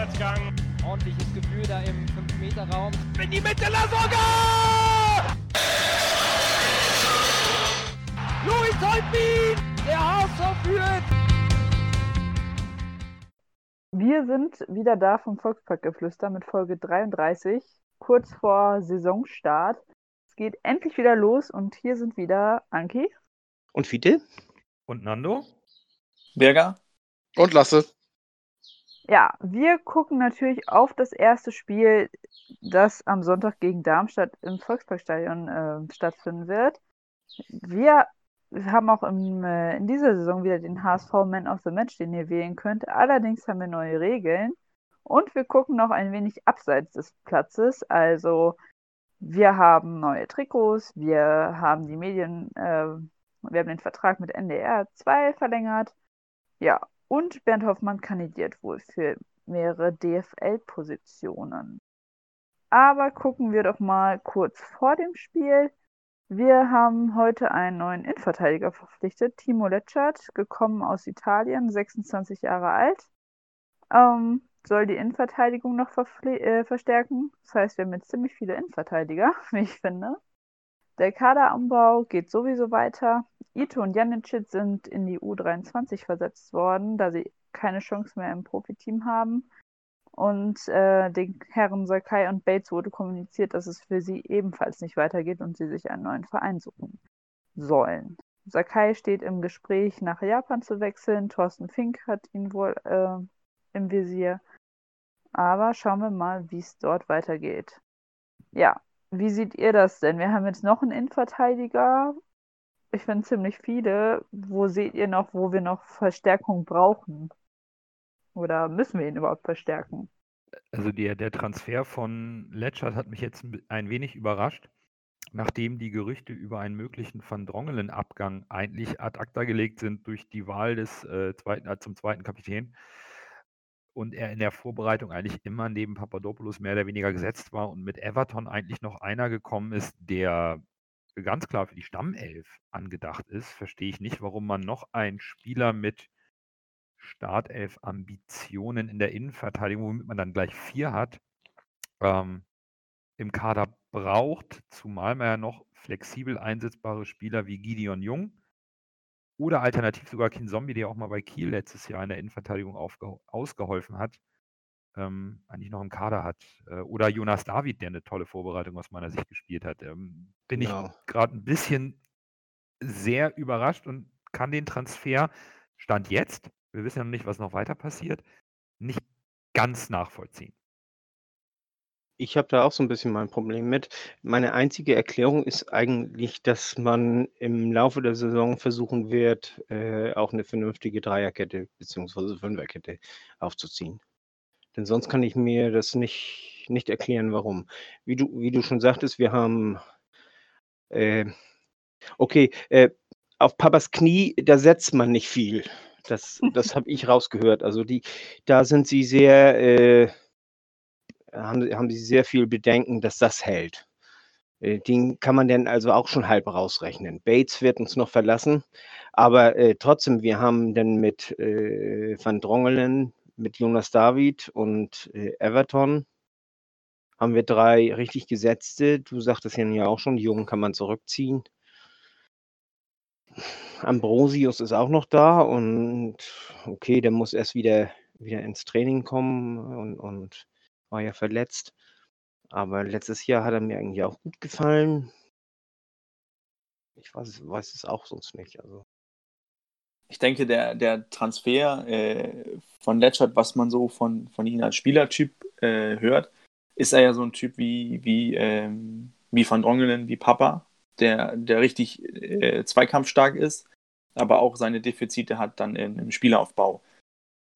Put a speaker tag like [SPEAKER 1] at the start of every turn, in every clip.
[SPEAKER 1] Vorwärtsgang.
[SPEAKER 2] Ordentliches Gefühl da im 5-Meter-Raum.
[SPEAKER 1] In die Mitte, Lasogga!
[SPEAKER 2] Louis Holtbein! Der HSV führt!
[SPEAKER 3] Wir sind wieder da vom Volksparkgeflüster mit Folge 33, kurz vor Saisonstart. Es geht endlich wieder los und hier sind wieder Anki.
[SPEAKER 4] Und Fiete?
[SPEAKER 5] Und Nando?
[SPEAKER 6] Berger?
[SPEAKER 7] Und Lasse.
[SPEAKER 3] Ja, wir gucken natürlich auf das erste Spiel, das am Sonntag gegen Darmstadt im Volksparkstadion äh, stattfinden wird. Wir haben auch im, äh, in dieser Saison wieder den HSV Man of the Match, den ihr wählen könnt. Allerdings haben wir neue Regeln und wir gucken noch ein wenig abseits des Platzes. Also wir haben neue Trikots, wir haben die Medien, äh, wir haben den Vertrag mit NDR 2 verlängert. Ja, und Bernd Hoffmann kandidiert wohl für mehrere DFL-Positionen. Aber gucken wir doch mal kurz vor dem Spiel. Wir haben heute einen neuen Innenverteidiger verpflichtet, Timo Letschert, gekommen aus Italien, 26 Jahre alt. Ähm, soll die Innenverteidigung noch äh, verstärken. Das heißt, wir haben jetzt ziemlich viele Innenverteidiger, wie ich finde. Der Kaderumbau geht sowieso weiter. Ito und Janicic sind in die U23 versetzt worden, da sie keine Chance mehr im Profiteam haben. Und äh, den Herren Sakai und Bates wurde kommuniziert, dass es für sie ebenfalls nicht weitergeht und sie sich einen neuen Verein suchen sollen. Sakai steht im Gespräch, nach Japan zu wechseln. Thorsten Fink hat ihn wohl äh, im Visier. Aber schauen wir mal, wie es dort weitergeht. Ja, wie seht ihr das denn? Wir haben jetzt noch einen Innenverteidiger. Ich finde ziemlich viele. Wo seht ihr noch, wo wir noch Verstärkung brauchen? Oder müssen wir ihn überhaupt verstärken?
[SPEAKER 5] Also der, der Transfer von Letschert hat mich jetzt ein wenig überrascht, nachdem die Gerüchte über einen möglichen Van Drongelen-Abgang eigentlich ad acta gelegt sind durch die Wahl des äh, zweiten, äh, zum zweiten Kapitän und er in der Vorbereitung eigentlich immer neben Papadopoulos mehr oder weniger gesetzt war und mit Everton eigentlich noch einer gekommen ist, der ganz klar für die Stammelf angedacht ist, verstehe ich nicht, warum man noch einen Spieler mit Startelf-Ambitionen in der Innenverteidigung, womit man dann gleich vier hat, ähm, im Kader braucht, zumal man ja noch flexibel einsetzbare Spieler wie Gideon Jung oder alternativ sogar Kin Zombie, der auch mal bei Kiel letztes Jahr in der Innenverteidigung ausgeholfen hat, ähm, eigentlich noch im Kader hat. Äh, oder Jonas David, der eine tolle Vorbereitung aus meiner Sicht gespielt hat. Ähm, bin genau. ich gerade ein bisschen sehr überrascht und kann den Transfer Stand jetzt wir wissen ja noch nicht, was noch weiter passiert, nicht ganz nachvollziehen.
[SPEAKER 4] Ich habe da auch so ein bisschen mein Problem mit. Meine einzige Erklärung ist eigentlich, dass man im Laufe der Saison versuchen wird, äh, auch eine vernünftige Dreierkette bzw. Fünferkette aufzuziehen. Denn sonst kann ich mir das nicht, nicht erklären, warum. Wie du, wie du schon sagtest, wir haben äh, okay, äh, auf Papas Knie, da setzt man nicht viel. Das, das habe ich rausgehört. Also die, da sind sie sehr, äh, haben, haben sie sehr viel Bedenken, dass das hält. Äh, den kann man denn also auch schon halb rausrechnen. Bates wird uns noch verlassen, aber äh, trotzdem, wir haben dann mit äh, Van Drongelen, mit Jonas David und äh, Everton haben wir drei richtig gesetzte. Du sagtest ja auch schon, die Jungen kann man zurückziehen. Ambrosius ist auch noch da und okay, der muss erst wieder, wieder ins Training kommen und, und war ja verletzt. Aber letztes Jahr hat er mir eigentlich auch gut gefallen. Ich weiß, weiß es auch sonst nicht. Also.
[SPEAKER 6] Ich denke, der, der Transfer äh, von Letchert, was man so von, von ihm als Spielertyp äh, hört, ist er ja so ein Typ wie, wie, ähm, wie Van Drongelen, wie Papa, der, der richtig äh, zweikampfstark ist, aber auch seine Defizite hat dann in, im Spielaufbau.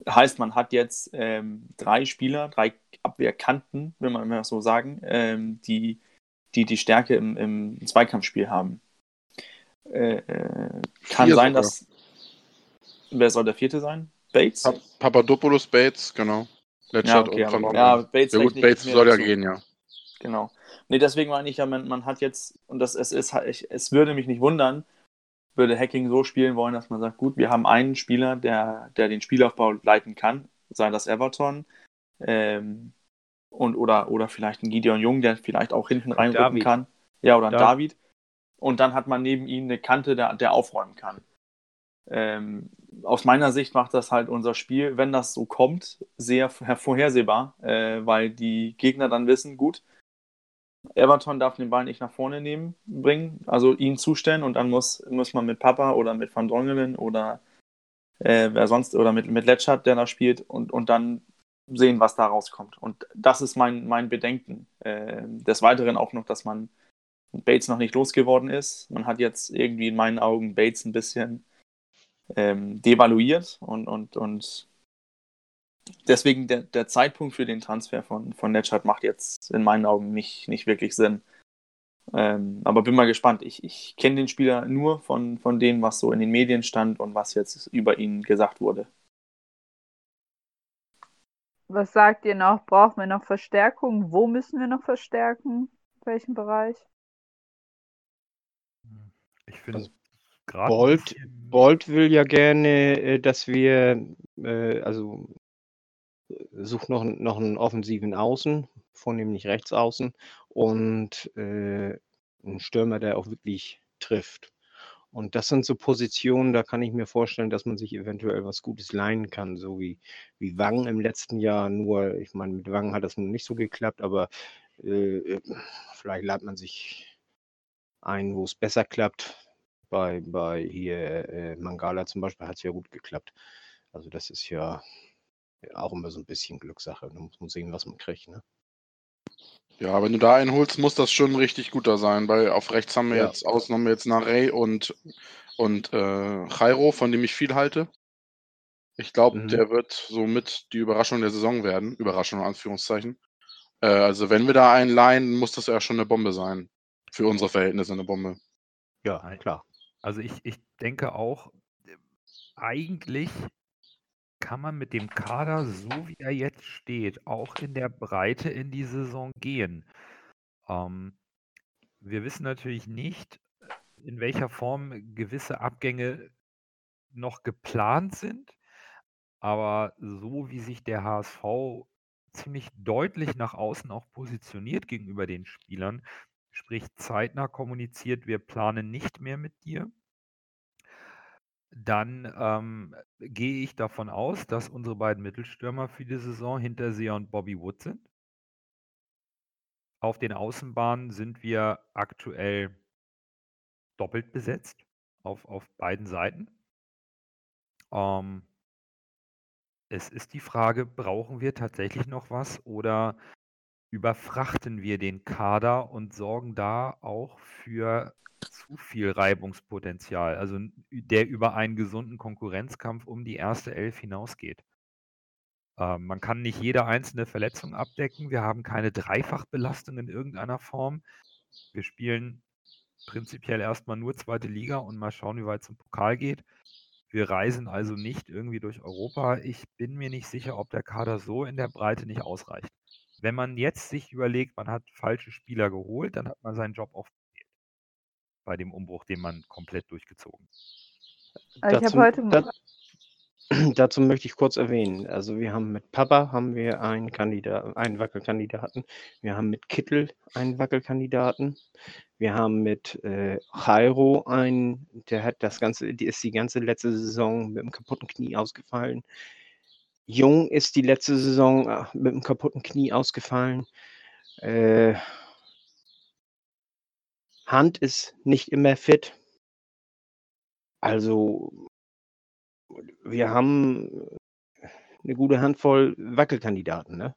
[SPEAKER 6] Heißt, man hat jetzt ähm, drei Spieler, drei Abwehrkanten, will man mal so sagen, ähm, die, die die Stärke im, im Zweikampfspiel haben. Äh, äh, kann Vier sein, sogar. dass. Wer soll der vierte sein? Bates? Pa
[SPEAKER 7] Papadopoulos, Bates, genau.
[SPEAKER 6] ja, okay, und aber, ja, Bates,
[SPEAKER 7] ja, gut, Bates soll ja gehen, ja.
[SPEAKER 6] Genau. Nee, deswegen meine ich ja, man, man hat jetzt, und das es ist es würde mich nicht wundern, würde Hacking so spielen wollen, dass man sagt, gut, wir haben einen Spieler, der, der den Spielaufbau leiten kann, sei das Everton, Ähm, und, oder, oder vielleicht ein Gideon Jung, der vielleicht auch hinten reinrücken kann. Ja, oder ein
[SPEAKER 4] David.
[SPEAKER 6] David. Und dann hat man neben ihm eine Kante, der, der aufräumen kann. Ähm, aus meiner Sicht macht das halt unser Spiel, wenn das so kommt, sehr vorhersehbar, äh, weil die Gegner dann wissen, gut, Everton darf den Ball nicht nach vorne nehmen, bringen, also ihn zustellen und dann muss, muss man mit Papa oder mit Van Drongelen oder äh, wer sonst oder mit, mit Letschert, der da spielt und, und dann sehen, was da rauskommt. Und das ist mein, mein Bedenken. Äh, des Weiteren auch noch, dass man Bates noch nicht losgeworden ist. Man hat jetzt irgendwie in meinen Augen Bates ein bisschen ähm, devaluiert und, und, und deswegen der, der Zeitpunkt für den Transfer von, von Netschat macht jetzt in meinen Augen nicht, nicht wirklich Sinn. Ähm, aber bin mal gespannt. Ich, ich kenne den Spieler nur von, von dem, was so in den Medien stand und was jetzt über ihn gesagt wurde.
[SPEAKER 3] Was sagt ihr noch? Brauchen wir noch Verstärkung? Wo müssen wir noch verstärken? In welchem Bereich?
[SPEAKER 5] Ich finde
[SPEAKER 4] Also,
[SPEAKER 5] gerade
[SPEAKER 4] Bolt, Bolt will ja gerne, äh, dass wir, äh, also sucht noch, noch einen offensiven Außen, vornehmlich Rechtsaußen und äh, einen Stürmer, der auch wirklich trifft. Und das sind so Positionen, da kann ich mir vorstellen, dass man sich eventuell was Gutes leihen kann, so wie, wie Wang im letzten Jahr. Nur, ich meine, mit Wang hat das nun nicht so geklappt, aber äh, vielleicht leiht man sich ein, wo es besser klappt. Bei, bei hier äh, Mangala zum Beispiel hat es ja gut geklappt. Also das ist ja auch immer so ein bisschen Glückssache. Da muss man sehen, was man kriegt. Ne?
[SPEAKER 7] Ja, wenn du da einen holst, muss das schon ein richtig guter sein, weil auf rechts haben wir
[SPEAKER 4] Ja.
[SPEAKER 7] jetzt außen haben wir jetzt Narey und, und äh, Jairo, von dem ich viel halte. Ich glaube,
[SPEAKER 4] Mhm.
[SPEAKER 7] der wird somit die Überraschung der Saison werden. Überraschung in Anführungszeichen. Äh, also wenn wir da einen leihen, muss das ja schon eine Bombe sein. Für unsere Verhältnisse eine Bombe.
[SPEAKER 4] Ja, klar.
[SPEAKER 5] Also ich, ich denke auch, äh, eigentlich kann man mit dem Kader, so wie er jetzt steht, auch in der Breite in die Saison gehen. Ähm, wir wissen natürlich nicht, in welcher Form gewisse Abgänge noch geplant sind, aber so wie sich der HSV ziemlich deutlich nach außen auch positioniert gegenüber den Spielern, sprich zeitnah kommuniziert, wir planen nicht mehr mit dir, dann ähm, gehe ich davon aus, dass unsere beiden Mittelstürmer für die Saison Hinterseher und Bobby Wood sind. Auf den Außenbahnen sind wir aktuell doppelt besetzt auf, auf beiden Seiten. Ähm, es ist die Frage, brauchen wir tatsächlich noch was oder überfrachten wir den Kader und sorgen da auch für zu viel Reibungspotenzial, also der über einen gesunden Konkurrenzkampf um die erste Elf hinausgeht. Ähm, man kann nicht jede einzelne Verletzung abdecken. Wir haben keine Dreifachbelastung in irgendeiner Form. Wir spielen prinzipiell erstmal nur zweite Liga und mal schauen, wie weit es im Pokal geht. Wir reisen also nicht irgendwie durch Europa. Ich bin mir nicht sicher, ob der Kader so in der Breite nicht ausreicht. Wenn man jetzt sich überlegt, man hat falsche Spieler geholt, dann hat man seinen Job verfehlt. Bei dem Umbruch, den man komplett durchgezogen.
[SPEAKER 3] Also ich
[SPEAKER 4] Dazu,
[SPEAKER 3] habe heute mal.
[SPEAKER 4] da, dazu möchte ich kurz erwähnen. Also wir haben mit Papa haben wir einen Kandidat, einen Wackelkandidaten. Wir haben mit Kittel einen Wackelkandidaten. Wir haben mit äh, Jairo einen, der hat das ganze, die ist die ganze letzte Saison mit dem kaputten Knie ausgefallen. Jung ist die letzte Saison äh, mit dem kaputten Knie ausgefallen. Äh, Hand ist nicht immer fit. Also wir haben eine gute Handvoll Wackelkandidaten, ne?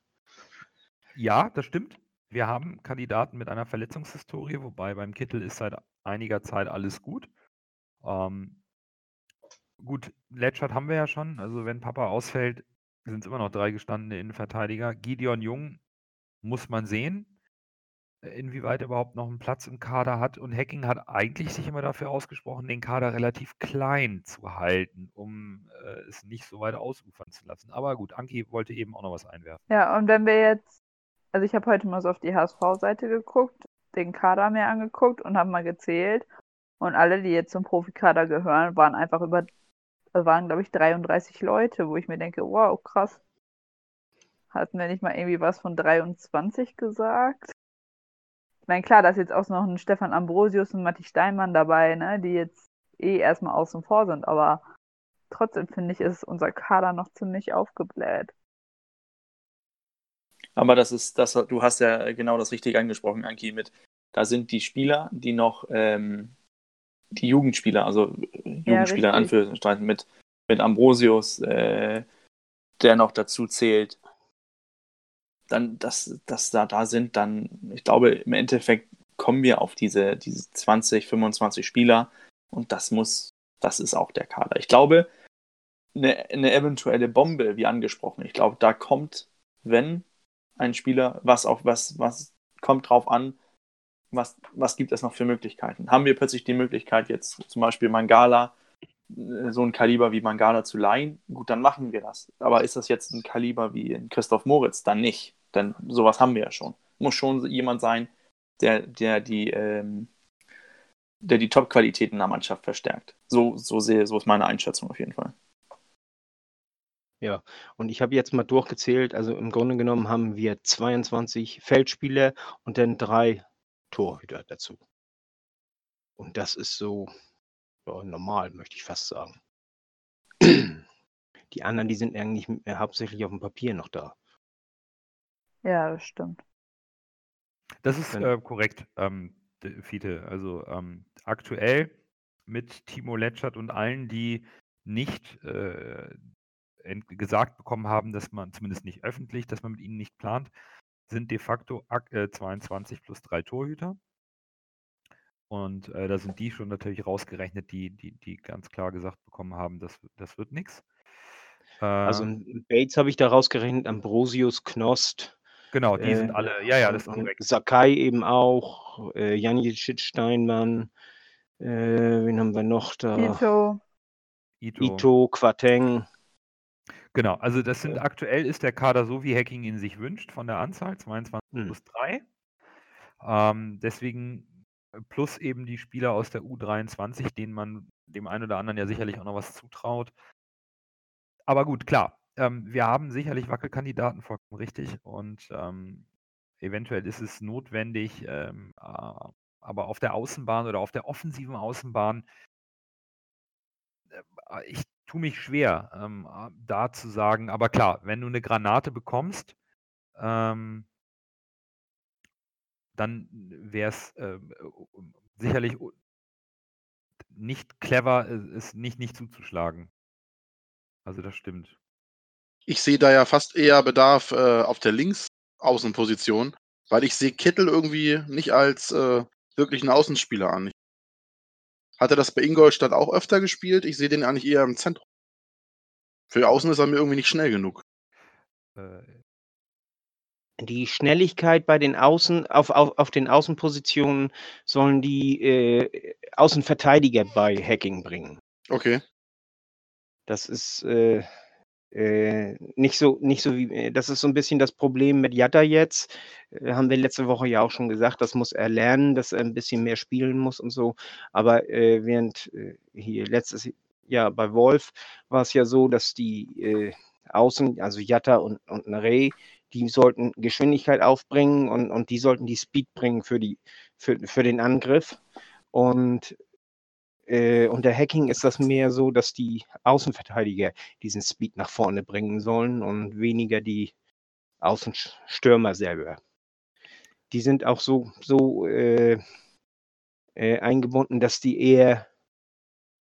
[SPEAKER 5] Ja, das stimmt. Wir haben Kandidaten mit einer Verletzungshistorie, wobei beim Kittel ist seit einiger Zeit alles gut. Ähm, gut, Letschert haben wir ja schon. Also wenn Papa ausfällt, sind es immer noch drei gestandene Innenverteidiger. Gideon Jung muss man sehen, inwieweit er überhaupt noch einen Platz im Kader hat. Und Hacking hat eigentlich sich immer dafür ausgesprochen, den Kader relativ klein zu halten, um äh, es nicht so weit ausufern zu lassen. Aber gut, Anki wollte eben auch noch was einwerfen.
[SPEAKER 3] Ja, und wenn wir jetzt, also ich habe heute mal so auf die HSV-Seite geguckt, den Kader mir angeguckt und habe mal gezählt. Und alle, die jetzt zum Profikader gehören, waren einfach über, äh, waren glaube ich 33 Leute, wo ich mir denke, wow, krass. Hatten wir nicht mal irgendwie was von 23 gesagt? Ich meine, klar, da ist jetzt auch noch ein Stefan Ambrosius und Matti Steinmann dabei, ne, die jetzt eh erstmal außen vor sind, aber trotzdem finde ich, ist unser Kader noch ziemlich aufgebläht.
[SPEAKER 6] Aber das ist, das, du hast ja genau das richtig angesprochen, Anki, mit, da sind die Spieler, die noch, ähm, die Jugendspieler, also Jugendspieler ja, in Anführungszeichen, mit, mit Ambrosius, äh, der noch dazu zählt, dann, dass, dass da da sind, dann, ich glaube, im Endeffekt kommen wir auf diese, diese 20, 25 Spieler und das muss, das ist auch der Kader. Ich glaube, eine, eine eventuelle Bombe, wie angesprochen, ich glaube, da kommt, wenn ein Spieler, was auch, was, was kommt drauf an, was, was gibt es noch für Möglichkeiten? Haben wir plötzlich die Möglichkeit, jetzt zum Beispiel Mangala, äh, so ein Kaliber wie Mangala zu leihen? Gut, dann machen wir das. Aber ist das jetzt ein Kaliber wie Christoph Moritz? Dann nicht. Denn sowas haben wir ja schon. Muss schon jemand sein, der, der die, ähm, der die Top-Qualitäten der Mannschaft verstärkt. So, so, sehe, so ist meine Einschätzung auf jeden Fall.
[SPEAKER 4] Ja, und ich habe jetzt mal durchgezählt, also im Grunde genommen haben wir 22 Feldspieler und dann drei Torhüter dazu. Und das ist so ja, normal, möchte ich fast sagen. Die anderen, die sind eigentlich hauptsächlich auf dem Papier noch da.
[SPEAKER 3] Ja, das stimmt.
[SPEAKER 5] Das ist äh, korrekt, ähm, Fiete. Also ähm, aktuell mit Timo Letschert und allen, die nicht äh, gesagt bekommen haben, dass man zumindest nicht öffentlich, dass man mit ihnen nicht plant, sind de facto äh, 22 plus drei Torhüter. Und äh, da sind die schon natürlich rausgerechnet, die, die, die ganz klar gesagt bekommen haben, das, das wird nichts.
[SPEAKER 4] Also äh, Bates habe ich da rausgerechnet, Ambrosius, Knost.
[SPEAKER 5] Genau, die äh, sind alle, ja, ja, das ist korrekt.
[SPEAKER 4] Sakai eben auch, äh, Janicic, Steinmann, äh, wen haben wir noch da?
[SPEAKER 3] Ito.
[SPEAKER 4] Ito, Ito Quateng.
[SPEAKER 5] Genau, also das sind aktuell ist der Kader so, wie Hacking ihn sich wünscht, von der Anzahl 22 hm. plus 3. Ähm, deswegen äh, plus eben die Spieler aus der U23, denen man dem einen oder anderen ja sicherlich auch noch was zutraut. Aber gut, klar, ähm, wir haben sicherlich Wackelkandidaten, vollkommen richtig. Und ähm, eventuell ist es notwendig, ähm, äh, aber auf der Außenbahn oder auf der offensiven Außenbahn, äh, ich tue mich schwer, ähm, da zu sagen, aber klar, wenn du eine Granate bekommst, ähm, dann wäre es äh, sicherlich nicht clever, es nicht, nicht zuzuschlagen. Also das stimmt.
[SPEAKER 7] Ich sehe da ja fast eher Bedarf äh, auf der Linksaußenposition, weil ich sehe Kittel irgendwie nicht als äh, wirklichen Außenspieler an. Hat er das bei Ingolstadt auch öfter gespielt? Ich sehe den eigentlich eher im Zentrum. Für außen ist er mir irgendwie nicht schnell genug.
[SPEAKER 4] Äh. Die Schnelligkeit bei den Außen, auf, auf, auf den Außenpositionen sollen die äh, Außenverteidiger bei Hacking bringen.
[SPEAKER 7] Okay.
[SPEAKER 4] Das ist äh, äh, nicht so, nicht so wie, äh, das ist so ein bisschen das Problem mit Jatta jetzt. Äh, haben wir letzte Woche ja auch schon gesagt, das muss er lernen, dass er ein bisschen mehr spielen muss und so. Aber äh, während äh, hier letztes Jahr bei Wolf war es ja so, dass die Außen, also Jatta und, und Narey, die sollten Geschwindigkeit aufbringen und, und die sollten die Speed bringen für, die, für, für den Angriff. Und äh, unter Hacking ist das mehr so, dass die Außenverteidiger diesen Speed nach vorne bringen sollen und weniger die Außenstürmer selber. Die sind auch so, so äh, äh, eingebunden, dass die eher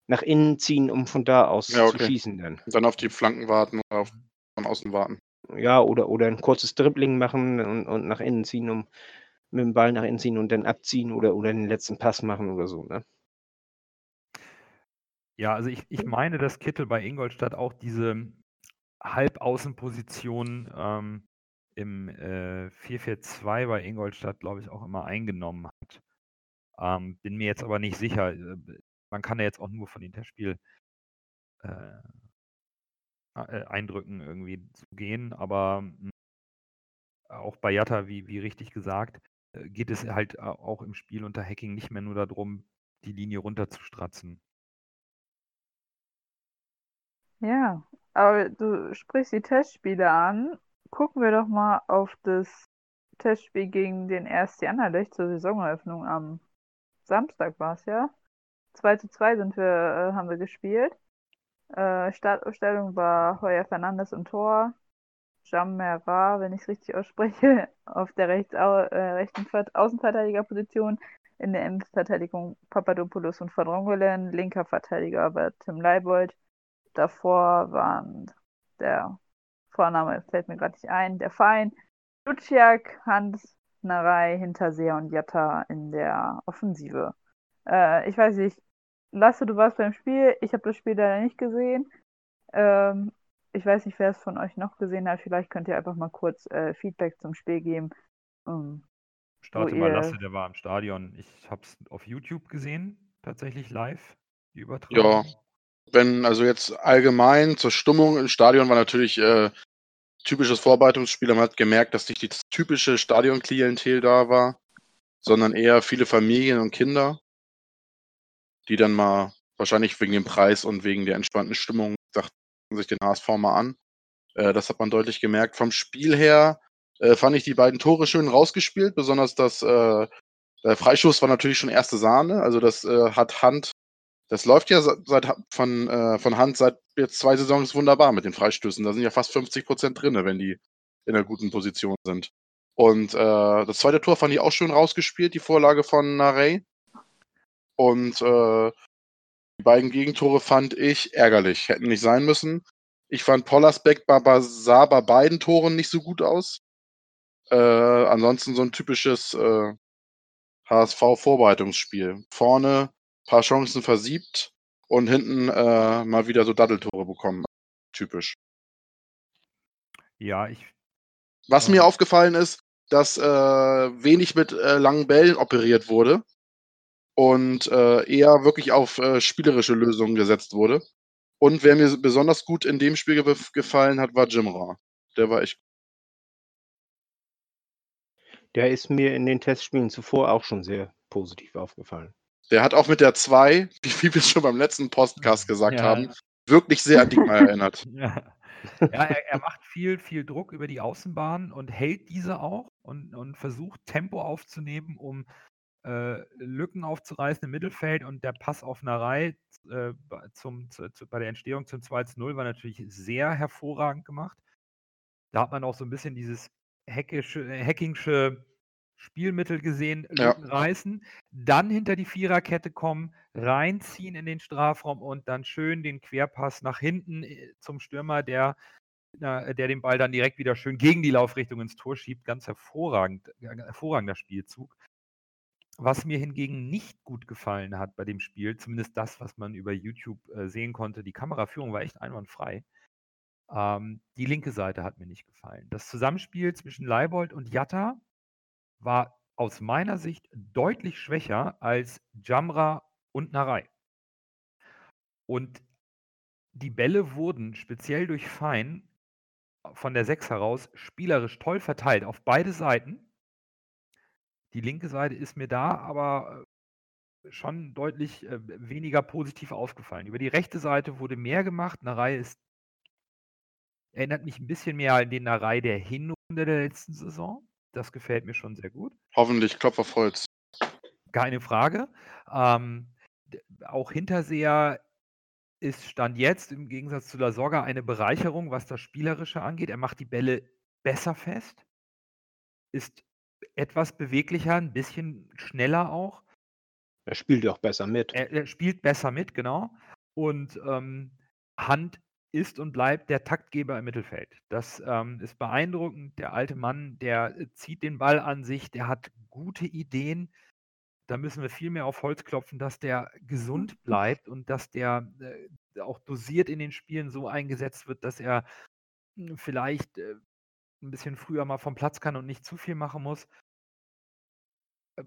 [SPEAKER 4] nach innen ziehen, um von da aus ja, okay. zu schießen dann.
[SPEAKER 7] Und dann auf die Flanken warten oder auf, von außen warten.
[SPEAKER 4] Ja, oder, oder ein kurzes Dribbling machen und, und nach innen ziehen, um mit dem Ball nach innen ziehen und dann abziehen oder, oder den letzten Pass machen oder so, ne?
[SPEAKER 5] Ja, also ich, ich meine, dass Kittel bei Ingolstadt auch diese Halbaußenposition ähm, im äh, 4-4-2 bei Ingolstadt, glaube ich, auch immer eingenommen hat. Ähm, bin mir jetzt aber nicht sicher. Äh, man kann ja jetzt auch nur von den Testspiel äh, äh, Eindrücken irgendwie zu gehen, aber hm, auch bei Jatta, wie, wie richtig gesagt, äh, geht es halt auch im Spiel unter Hacking nicht mehr nur darum, die Linie runterzustratzen.
[SPEAKER 3] Ja, aber du sprichst die Testspiele an. gucken wir doch mal auf das Testspiel gegen den RSC Anderlecht zur Saisoneröffnung am Samstag war es ja. 2 zu 2 sind wir, äh, haben wir gespielt. Äh, Startaufstellung war Heuer Fernandes im Tor, Jamera, wenn ich es richtig ausspreche, auf der rechts, äh, rechten Außenverteidigerposition. In der Innenverteidigung Papadopoulos und Van Rongelen. Linker Verteidiger war Tim Leibold. Davor waren der Vorname fällt mir gerade nicht ein, der Verein, Luciak, Hans, Narei, Hinterseher und Jatta in der Offensive. Äh, ich weiß nicht, Lasse, du warst beim Spiel, ich habe das Spiel leider nicht gesehen. Ähm, ich weiß nicht, wer es von euch noch gesehen hat. Vielleicht könnt ihr einfach mal kurz äh, Feedback zum Spiel geben. Um,
[SPEAKER 5] Starte mal Lasse, der war im Stadion. Ich habe es auf YouTube gesehen, tatsächlich live, die Übertragung.
[SPEAKER 7] Ja, wenn, also jetzt allgemein zur Stimmung im Stadion war natürlich äh, typisches Vorbereitungsspiel. Man hat gemerkt, dass nicht die typische Stadionklientel da war, sondern eher viele Familien und Kinder, die dann mal wahrscheinlich wegen dem Preis und wegen der entspannten Stimmung sagten sich den HSV mal an. Äh, das hat man deutlich gemerkt. Vom Spiel her äh, fand ich die beiden Tore schön rausgespielt, besonders das äh, der Freischuss war natürlich schon erste Sahne. Also das äh, hat Hand das läuft ja seit, von, äh, von Hand seit jetzt zwei Saisons wunderbar mit den Freistößen. Da sind ja fast 50 Prozent drin, wenn die in einer guten Position sind. Und äh, das zweite Tor fand ich auch schön rausgespielt, die Vorlage von Narey. Und äh, die beiden Gegentore fand ich ärgerlich, hätten nicht sein müssen. Ich fand Pollersbeck sah bei beiden Toren nicht so gut aus. Äh, ansonsten so ein typisches äh, HSV-Vorbereitungsspiel. Vorne paar Chancen versiebt und hinten äh, mal wieder so Daddeltore bekommen. Typisch.
[SPEAKER 5] Ja, ich.
[SPEAKER 7] Was äh, mir aufgefallen ist, dass äh, wenig mit äh, langen Bällen operiert wurde und äh, eher wirklich auf äh, spielerische Lösungen gesetzt wurde. Und wer mir besonders gut in dem Spiel ge gefallen hat, war Jimra. Der war echt.
[SPEAKER 4] Der ist mir in den Testspielen zuvor auch schon sehr positiv aufgefallen.
[SPEAKER 7] Der hat auch mit der 2, wie wir es schon beim letzten Podcast gesagt ja. haben, wirklich sehr an Diekmeyer erinnert.
[SPEAKER 5] Ja, ja er, er, macht viel, viel Druck über die Außenbahn und hält diese auch und, und versucht Tempo aufzunehmen, um äh, Lücken aufzureißen im Mittelfeld und der Pass auf Narei äh, zum, zu, zu, bei der Entstehung zum 2 0 war natürlich sehr hervorragend gemacht. Da hat man auch so ein bisschen dieses hackische, hackingsche Spielmittel gesehen,
[SPEAKER 7] Ja.
[SPEAKER 5] Reißen, dann hinter die Viererkette kommen, reinziehen in den Strafraum und dann schön den Querpass nach hinten äh, zum Stürmer, der, der den Ball dann direkt wieder schön gegen die Laufrichtung ins Tor schiebt. Ganz hervorragend, hervorragender Spielzug. Was mir hingegen nicht gut gefallen hat bei dem Spiel, zumindest das, was man über YouTube äh, sehen konnte, die Kameraführung war echt einwandfrei. Ähm, die linke Seite hat mir nicht gefallen. Das Zusammenspiel zwischen Leibold und Jatta war aus meiner Sicht deutlich schwächer als Jamra und Narei. Und die Bälle wurden speziell durch Fein von der 6 heraus spielerisch toll verteilt auf beide Seiten. Die linke Seite ist mir da aber äh, schon deutlich äh, weniger positiv aufgefallen. Über die rechte Seite wurde mehr gemacht. Narei ist erinnert mich ein bisschen mehr an den Narei der Hinrunde der letzten Saison. Das gefällt mir schon sehr gut.
[SPEAKER 7] Hoffentlich Klopf auf Holz.
[SPEAKER 5] Keine Frage. Ähm, auch Hinterseher ist Stand jetzt im Gegensatz zu La Sorga eine Bereicherung, was das Spielerische angeht. Er macht die Bälle besser fest, ist etwas beweglicher, ein bisschen schneller auch.
[SPEAKER 4] Er spielt auch besser mit.
[SPEAKER 5] Er, er spielt besser mit, genau. Und ähm, Hand ist und bleibt der Taktgeber im Mittelfeld. Das ähm, ist beeindruckend. Der alte Mann, der äh, zieht den Ball an sich, der hat gute Ideen. Da müssen wir viel mehr auf Holz klopfen, dass der gesund bleibt und dass der äh, auch dosiert in den Spielen so eingesetzt wird, dass er äh, vielleicht äh, ein bisschen früher mal vom Platz kann und nicht zu viel machen muss. Äh,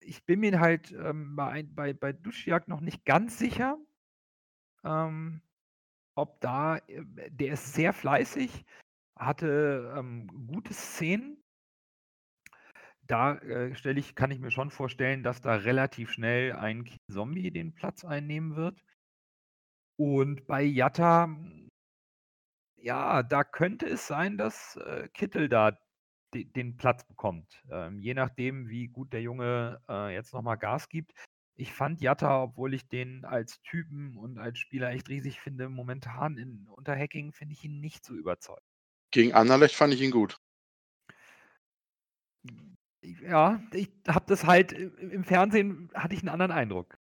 [SPEAKER 5] ich bin mir halt ähm, bei, bei, bei Duschjagd noch nicht ganz sicher. Ähm, ob da äh, der ist sehr fleißig, hatte, ähm, gute Szenen. Da, äh, stelle ich kann ich mir schon vorstellen, dass da relativ schnell ein Zombie den Platz einnehmen wird. Und bei Jatta ja, da könnte es sein, dass äh, Kittel da de den Platz bekommt. Ähm, je nachdem, wie gut der Junge äh, jetzt nochmal Gas gibt. Ich fand Jatta, obwohl ich den als Typen und als Spieler echt riesig finde, momentan in, unter Hacking finde ich ihn nicht so überzeugt.
[SPEAKER 7] Gegen Anderlecht fand ich ihn gut.
[SPEAKER 5] Ja, ich habe das halt im Fernsehen hatte ich einen anderen Eindruck.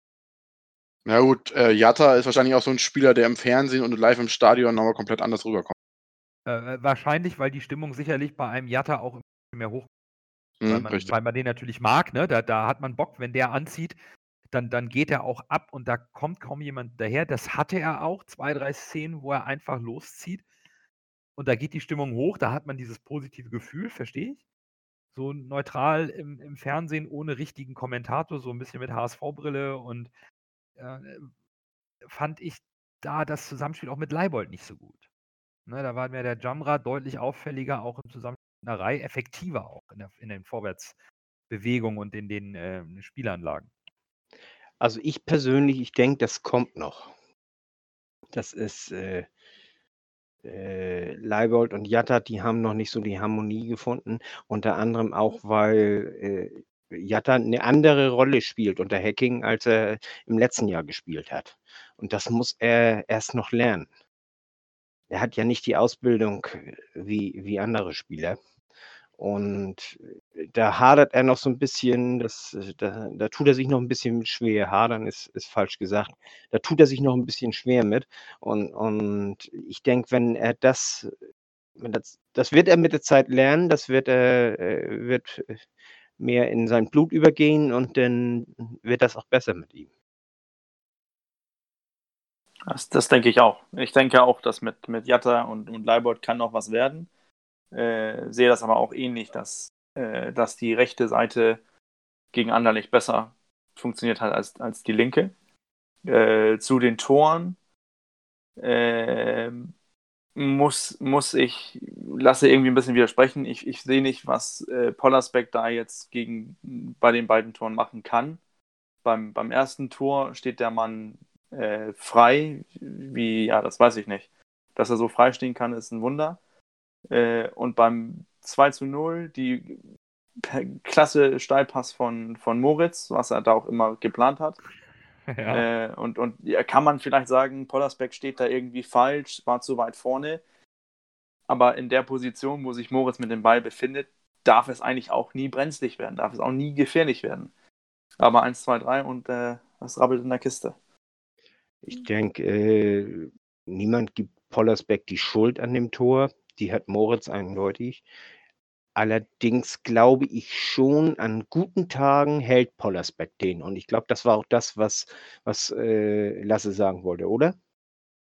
[SPEAKER 7] Na gut, äh, Jatta ist wahrscheinlich auch so ein Spieler, der im Fernsehen und live im Stadion nochmal komplett anders rüberkommt.
[SPEAKER 5] Äh, äh, wahrscheinlich, weil die Stimmung sicherlich bei einem Jatta auch mehr hoch weil,
[SPEAKER 7] Mhm,
[SPEAKER 5] man,
[SPEAKER 7] richtig.
[SPEAKER 5] weil man den natürlich mag, ne? Da, da hat man Bock, wenn der anzieht, dann, dann geht er auch ab und da kommt kaum jemand daher. Das hatte er auch, zwei, drei Szenen, wo er einfach loszieht und da geht die Stimmung hoch, da hat man dieses positive Gefühl, verstehe ich. So neutral im, im Fernsehen ohne richtigen Kommentator, so ein bisschen mit HSV-Brille und äh, fand ich da das Zusammenspiel auch mit Leibold nicht so gut. Ne, da war mir der Jamra deutlich auffälliger, auch im Zusammenspiel effektiver auch in, der, in den Vorwärtsbewegungen und in den äh, Spielanlagen.
[SPEAKER 4] Also ich persönlich, ich denke, das kommt noch. Das ist äh, äh, Leibold und Jatta, die haben noch nicht so die Harmonie gefunden. Unter anderem auch, weil äh, Jatta eine andere Rolle spielt unter Hacking, als er im letzten Jahr gespielt hat. Und das muss er erst noch lernen. Er hat ja nicht die Ausbildung äh, wie, wie andere Spieler. Und äh, da hadert er noch so ein bisschen, das, äh, da, da tut er sich noch ein bisschen schwer. Hadern ist, ist falsch gesagt. Da tut er sich noch ein bisschen schwer mit. Und, und ich denke, wenn er das, wenn das, das wird er mit der Zeit lernen, das wird er, äh, wird mehr in sein Blut übergehen und dann wird das auch besser mit ihm.
[SPEAKER 6] Das, das denke ich auch. Ich denke auch, dass mit, mit Jatta und, und Leibold kann noch was werden. Äh, sehe das aber auch ähnlich, dass, äh, dass die rechte Seite gegen Anderlecht besser funktioniert hat als, als die linke. Äh, zu den Toren äh, muss, muss ich, lasse irgendwie ein bisschen widersprechen. Ich, ich sehe nicht, was äh, Pollersbeck da jetzt gegen, bei den beiden Toren machen kann. Beim, beim ersten Tor steht der Mann äh, frei, wie, ja, das weiß ich nicht. Dass er so frei stehen kann, ist ein Wunder. Äh, und beim 2 zu 0, die klasse Steilpass von, von Moritz, was er da auch immer geplant hat.
[SPEAKER 5] Ja.
[SPEAKER 6] Äh, und, und ja, kann man vielleicht sagen, Pollersbeck steht da irgendwie falsch, war zu weit vorne. Aber in der Position, wo sich Moritz mit dem Ball befindet, darf es eigentlich auch nie brenzlig werden, darf es auch nie gefährlich werden. Aber 1, 2, 3 und äh, das rabbelt in der Kiste.
[SPEAKER 4] Ich denke, äh, niemand gibt Pollersbeck die Schuld an dem Tor. Die hat Moritz eindeutig. Allerdings glaube ich schon, an guten Tagen hält Pollersbeck den. Und ich glaube, das war auch das, was, was äh, Lasse sagen wollte, oder?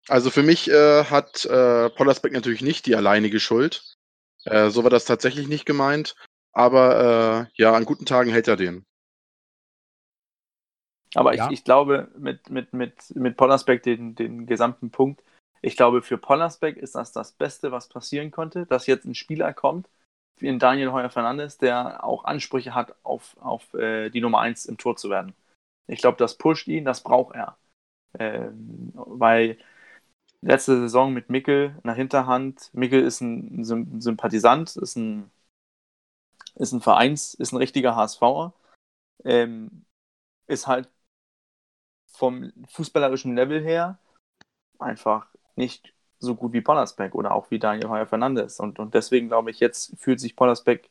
[SPEAKER 7] Also für mich äh, hat äh, Pollersbeck natürlich nicht die alleinige Schuld. Äh, so war das tatsächlich nicht gemeint. Aber äh, ja, an guten Tagen hält er den.
[SPEAKER 6] Aber
[SPEAKER 5] Ja.
[SPEAKER 6] ich, ich glaube, mit, mit, mit, mit Pollersbeck den, den gesamten Punkt, ich glaube, für Pollersbeck ist das das Beste, was passieren konnte, dass jetzt ein Spieler kommt, wie ein Daniel Heuer Fernandes, der auch Ansprüche hat, auf, auf äh, die Nummer 1 im Tor zu werden. Ich glaube, das pusht ihn, das braucht er. Ähm, weil letzte Saison mit Mickel nach Hinterhand, Mickel ist ein Sym- Sympathisant, ist ein, ist ein Vereins, ist ein richtiger HSVer, ähm, ist halt vom fußballerischen Level her einfach nicht so gut wie Pollersbeck oder auch wie Daniel Heuer Fernandes. Und, und deswegen glaube ich, jetzt fühlt sich Pollersbeck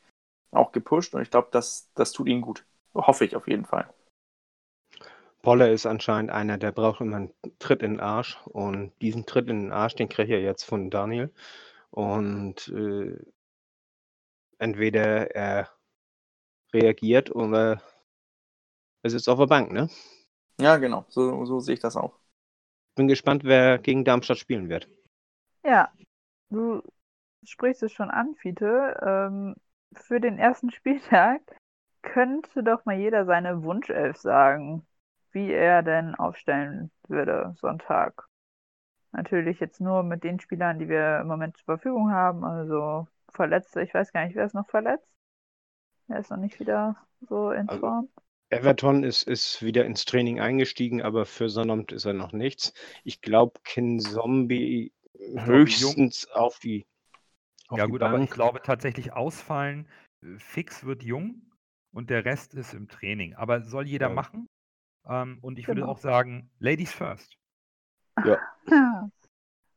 [SPEAKER 6] auch gepusht und ich glaube, das, das tut ihm gut. Hoffe ich auf jeden Fall.
[SPEAKER 4] Poller ist anscheinend einer, der braucht immer einen Tritt in den Arsch. Und diesen Tritt in den Arsch, den kriegt er jetzt von Daniel. Und äh, entweder er reagiert oder er sitzt auf der Bank, ne?
[SPEAKER 6] Ja, genau, so, so sehe ich das auch.
[SPEAKER 4] Bin gespannt, wer gegen Darmstadt spielen wird.
[SPEAKER 3] Ja, du sprichst es schon an, Fiete. Ähm, für den ersten Spieltag könnte doch mal jeder seine Wunschelf sagen, wie er denn aufstellen würde Sonntag. Natürlich jetzt nur mit den Spielern, die wir im Moment zur Verfügung haben. Also Verletzte, ich weiß gar nicht, wer ist noch verletzt? Wer ist noch nicht wieder so in
[SPEAKER 4] Also-
[SPEAKER 3] Form?
[SPEAKER 4] Everton ist, ist wieder ins Training eingestiegen, aber für Sonnabend ist er noch nichts. Ich glaube, Kin Zombie höchstens auf die, auf
[SPEAKER 5] Ja
[SPEAKER 4] die
[SPEAKER 5] gut, aber ich
[SPEAKER 4] Bank.
[SPEAKER 5] glaube tatsächlich ausfallen, äh, fix wird Jung und der Rest ist im Training. Aber soll jeder
[SPEAKER 4] Ja.
[SPEAKER 5] machen. Ähm, und ich würde
[SPEAKER 3] Genau.
[SPEAKER 5] auch sagen, Ladies first.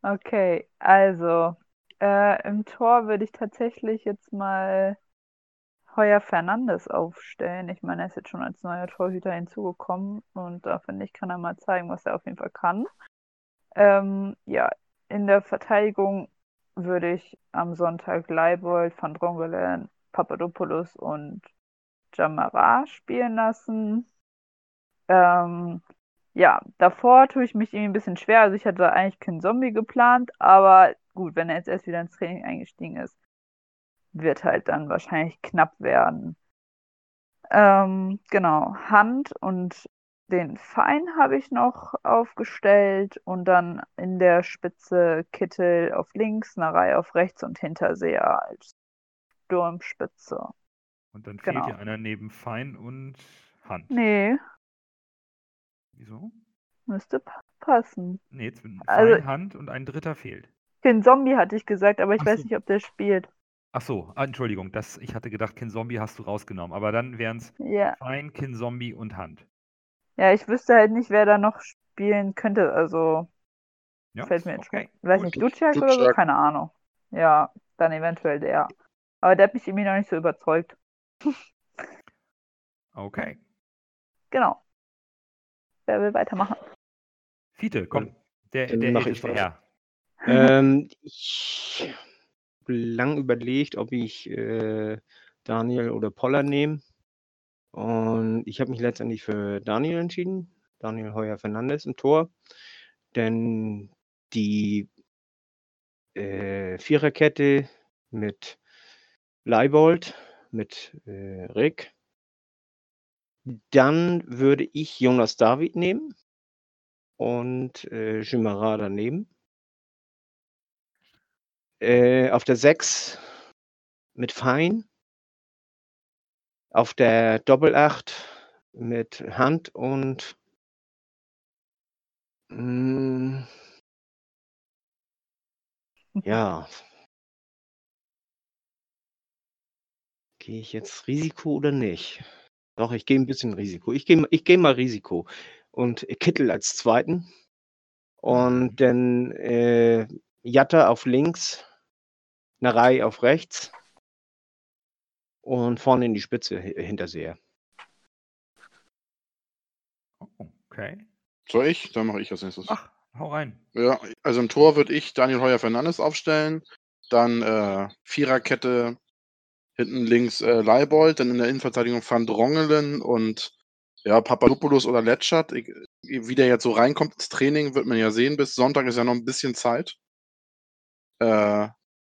[SPEAKER 3] Okay, also äh, im Tor würde ich tatsächlich jetzt mal Heuer Fernandes aufstellen. Ich meine, er ist jetzt schon als neuer Torhüter hinzugekommen und da finde ich, kann er mal zeigen, was er auf jeden Fall kann. Ähm, ja, in der Verteidigung würde ich am Sonntag Leibold, Van Drongelen, Papadopoulos und Jamara spielen lassen. Ähm, ja, davor tue ich mich irgendwie ein bisschen schwer. Also ich hatte eigentlich keinen Zombie geplant, aber gut, wenn er jetzt erst wieder ins Training eingestiegen ist, wird halt dann wahrscheinlich knapp werden. Ähm, genau, Hand und den Fein habe ich noch aufgestellt und dann in der Spitze Kittel auf links, Narei auf rechts und Hinterseher als Sturmspitze.
[SPEAKER 5] Und dann
[SPEAKER 3] Genau.
[SPEAKER 5] fehlt dir einer neben Fein und Hand.
[SPEAKER 3] Nee,
[SPEAKER 5] Wieso?
[SPEAKER 3] müsste pa- passen.
[SPEAKER 5] Nee, jetzt Fein,
[SPEAKER 3] Also-
[SPEAKER 5] Hand und ein dritter fehlt.
[SPEAKER 3] Den Zombie hatte ich gesagt, aber ich
[SPEAKER 5] Ach
[SPEAKER 3] weiß
[SPEAKER 5] so.
[SPEAKER 3] nicht, ob der spielt.
[SPEAKER 5] Ach so, ah, Entschuldigung, das, ich hatte gedacht, Kin Zombie hast du rausgenommen. Aber dann wären es
[SPEAKER 3] Ja.
[SPEAKER 5] Fein, Kin Zombie und Hand.
[SPEAKER 3] Ja, ich wüsste halt nicht, wer da noch spielen könnte. Also
[SPEAKER 5] Ja,
[SPEAKER 3] fällt mir jetzt
[SPEAKER 5] okay.
[SPEAKER 3] Weiß
[SPEAKER 5] gut.
[SPEAKER 3] nicht, Duciak oder so?
[SPEAKER 7] Duciak.
[SPEAKER 3] Keine Ahnung. Ja, dann eventuell der. Aber der hat mich irgendwie noch nicht so überzeugt.
[SPEAKER 5] Okay.
[SPEAKER 3] Genau. Wer will weitermachen?
[SPEAKER 5] Fiete, komm. Der,
[SPEAKER 4] dann
[SPEAKER 5] der
[SPEAKER 4] mach ich
[SPEAKER 5] älteste. Herr.
[SPEAKER 4] Ähm, ich lang überlegt, ob ich äh, Daniel oder Poller nehme. Und ich habe mich letztendlich für Daniel entschieden. Daniel Heuer Fernandes im Tor. Denn die äh, Viererkette mit Leibold, mit äh, Rick. Dann würde ich Jonas David nehmen und äh, Jimara daneben. Äh, auf der 6 mit Fein. Auf der Doppelacht mit Hand und mm, ja. Gehe ich jetzt Risiko oder nicht? Doch, ich gehe ein bisschen Risiko. Ich gehe ich geh mal Risiko. Und Kittel als zweiten. Und dann äh, Jatta auf links, Narei auf rechts. Und vorne in die Spitze hi- Hinterseher.
[SPEAKER 5] Okay.
[SPEAKER 7] Soll ich? Dann mache ich als nächstes.
[SPEAKER 5] Ach, hau rein.
[SPEAKER 7] Ja, also im Tor würde ich Daniel Heuer Fernandes aufstellen. Dann äh, Viererkette hinten links äh, Leibold, dann in der Innenverteidigung Van Drongelen und ja, Papadopoulos oder Letschert. Ich, wie der jetzt so reinkommt ins Training, wird man ja sehen. Bis Sonntag ist ja noch ein bisschen Zeit. Äh,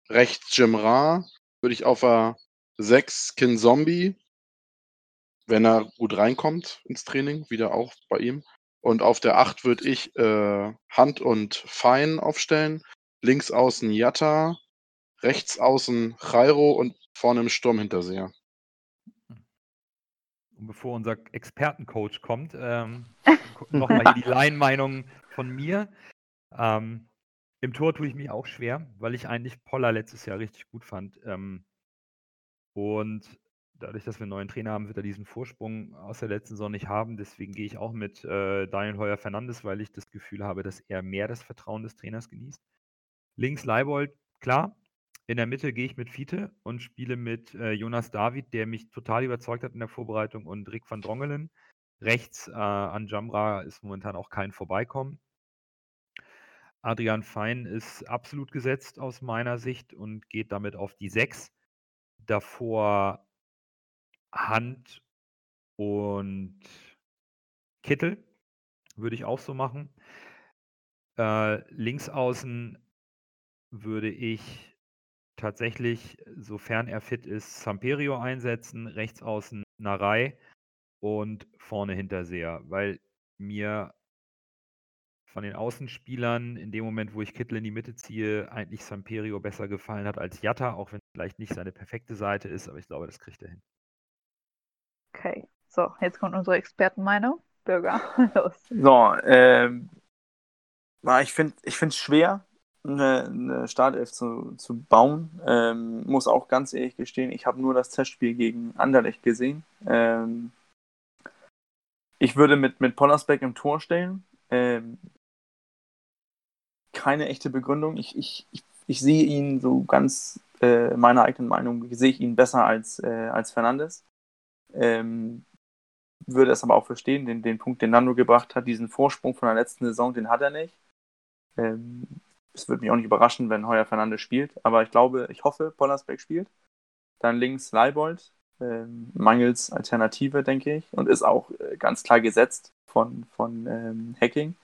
[SPEAKER 7] rechts Jim Ra würde ich auf der 6 Kin Zombie, wenn er gut reinkommt ins Training, wieder auch bei ihm. Und auf der 8 würde ich äh, Hand und Fein aufstellen. Links außen Jatta, rechts außen Jairo und vorne im Sturm Hinterseher.
[SPEAKER 5] Und bevor unser Expertencoach kommt, ähm, nochmal die Laienmeinung von mir. Ähm, Im Tor tue ich mich auch schwer, weil ich eigentlich Poller letztes Jahr richtig gut fand. Ähm, und dadurch, dass wir einen neuen Trainer haben, wird er diesen Vorsprung aus der letzten Saison nicht haben. Deswegen gehe ich auch mit äh, Daniel Heuer Fernandes, weil ich das Gefühl habe, dass er mehr das Vertrauen des Trainers genießt. Links Leibold, klar. In der Mitte gehe ich mit Fiete und spiele mit äh, Jonas David, der mich total überzeugt hat in der Vorbereitung, und Rick van Drongelen. Rechts äh, an Jamra ist momentan auch kein Vorbeikommen. Adrian Fein ist absolut gesetzt aus meiner Sicht und geht damit auf die 6. Davor Hand und Kittel würde ich auch so machen. Äh, links außen würde ich tatsächlich, sofern er fit ist, Samperio einsetzen, rechts außen Narei und vorne Hinterseher, weil mir von den Außenspielern in dem Moment, wo ich Kittel in die Mitte ziehe, eigentlich Samperio besser gefallen hat als Jatta, auch wenn es vielleicht nicht seine perfekte Seite ist, aber ich glaube, das kriegt er hin.
[SPEAKER 3] Okay, so, jetzt kommt unsere Expertenmeinung. Bürger, los.
[SPEAKER 6] So, ähm, ich finde ich es schwer. eine, eine Startelf zu, zu bauen. Ähm, muss auch ganz ehrlich gestehen, ich habe nur das Testspiel gegen Anderlecht gesehen. Ähm, ich würde mit, mit Pollersbeck im Tor stellen. Ähm, keine echte Begründung. Ich, ich, ich, ich sehe ihn so ganz äh, meiner eigenen Meinung, sehe ich ihn besser als, äh, als Fernandes. Ähm, würde es aber auch verstehen, den, den Punkt, den Nando gebracht hat, diesen Vorsprung von der letzten Saison, den hat er nicht. Ähm, es würde mich auch nicht überraschen, wenn Heuer Fernandes spielt, aber ich glaube, ich hoffe, Pollersbeck spielt. Dann links Leibold, ähm, mangels Alternative, denke ich, und ist auch äh, ganz klar gesetzt von, von ähm, Hacking.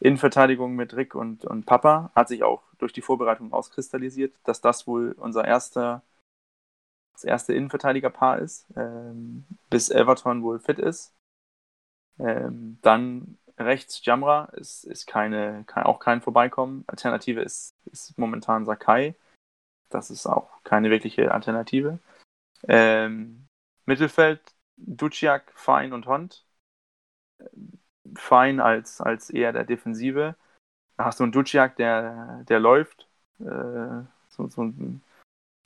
[SPEAKER 6] Innenverteidigung mit Rick und, und Papa hat sich auch durch die Vorbereitung auskristallisiert, dass das wohl unser erster, das erste Innenverteidigerpaar ist, ähm, bis Everton wohl fit ist. Ähm, dann rechts Jamra ist, ist keine, kein, auch kein Vorbeikommen. Alternative ist, ist momentan Sakai. Das ist auch keine wirkliche Alternative. Ähm, Mittelfeld Duciak, Fein und Hond. Fein als, als eher der Defensive. Da hast du einen Duciak, der, der läuft. Äh, so, so ein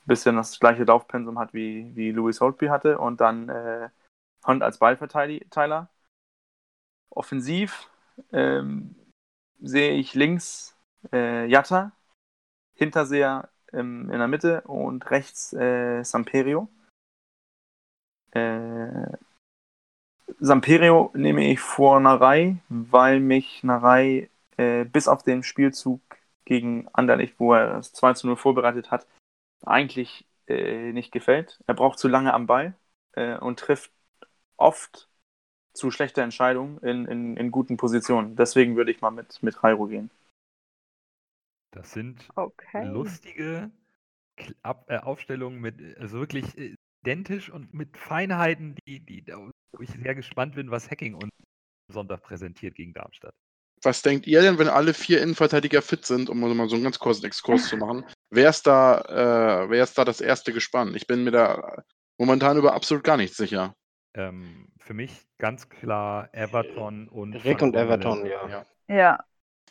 [SPEAKER 6] bisschen das gleiche Laufpensum hat wie, wie Louis Holtby hatte. Und dann äh, Hond als Ballverteiler. Offensiv ähm, sehe ich links äh, Jatta, Hinterseher ähm, in der Mitte und rechts äh, Samperio. Äh, Samperio nehme ich vor Narei, weil mich Narei äh, bis auf den Spielzug gegen Anderlecht, wo er das 2 zu 0 vorbereitet hat, eigentlich äh, nicht gefällt. Er braucht zu lange am Ball äh, und trifft oft zu schlechter Entscheidung in, in, in guten Positionen. Deswegen würde ich mal mit, mit Rairo gehen.
[SPEAKER 5] Das sind
[SPEAKER 3] Okay.
[SPEAKER 5] lustige äh, Aufstellungen mit, also wirklich äh, identisch und mit Feinheiten, die, die, da- wo ich sehr gespannt bin, was Hacking uns am Sonntag präsentiert gegen Darmstadt.
[SPEAKER 7] Was denkt ihr denn, wenn alle vier Innenverteidiger fit sind, um mal so einen ganz kurzen Exkurs zu machen? Wer ist da, äh, wer ist da das erste Gespann? Ich bin mir da momentan über absolut gar nichts sicher.
[SPEAKER 5] Ähm, für mich ganz klar Everton und
[SPEAKER 4] Rick
[SPEAKER 5] Van
[SPEAKER 4] und. Everton, ja.
[SPEAKER 7] Ja.
[SPEAKER 3] Ja,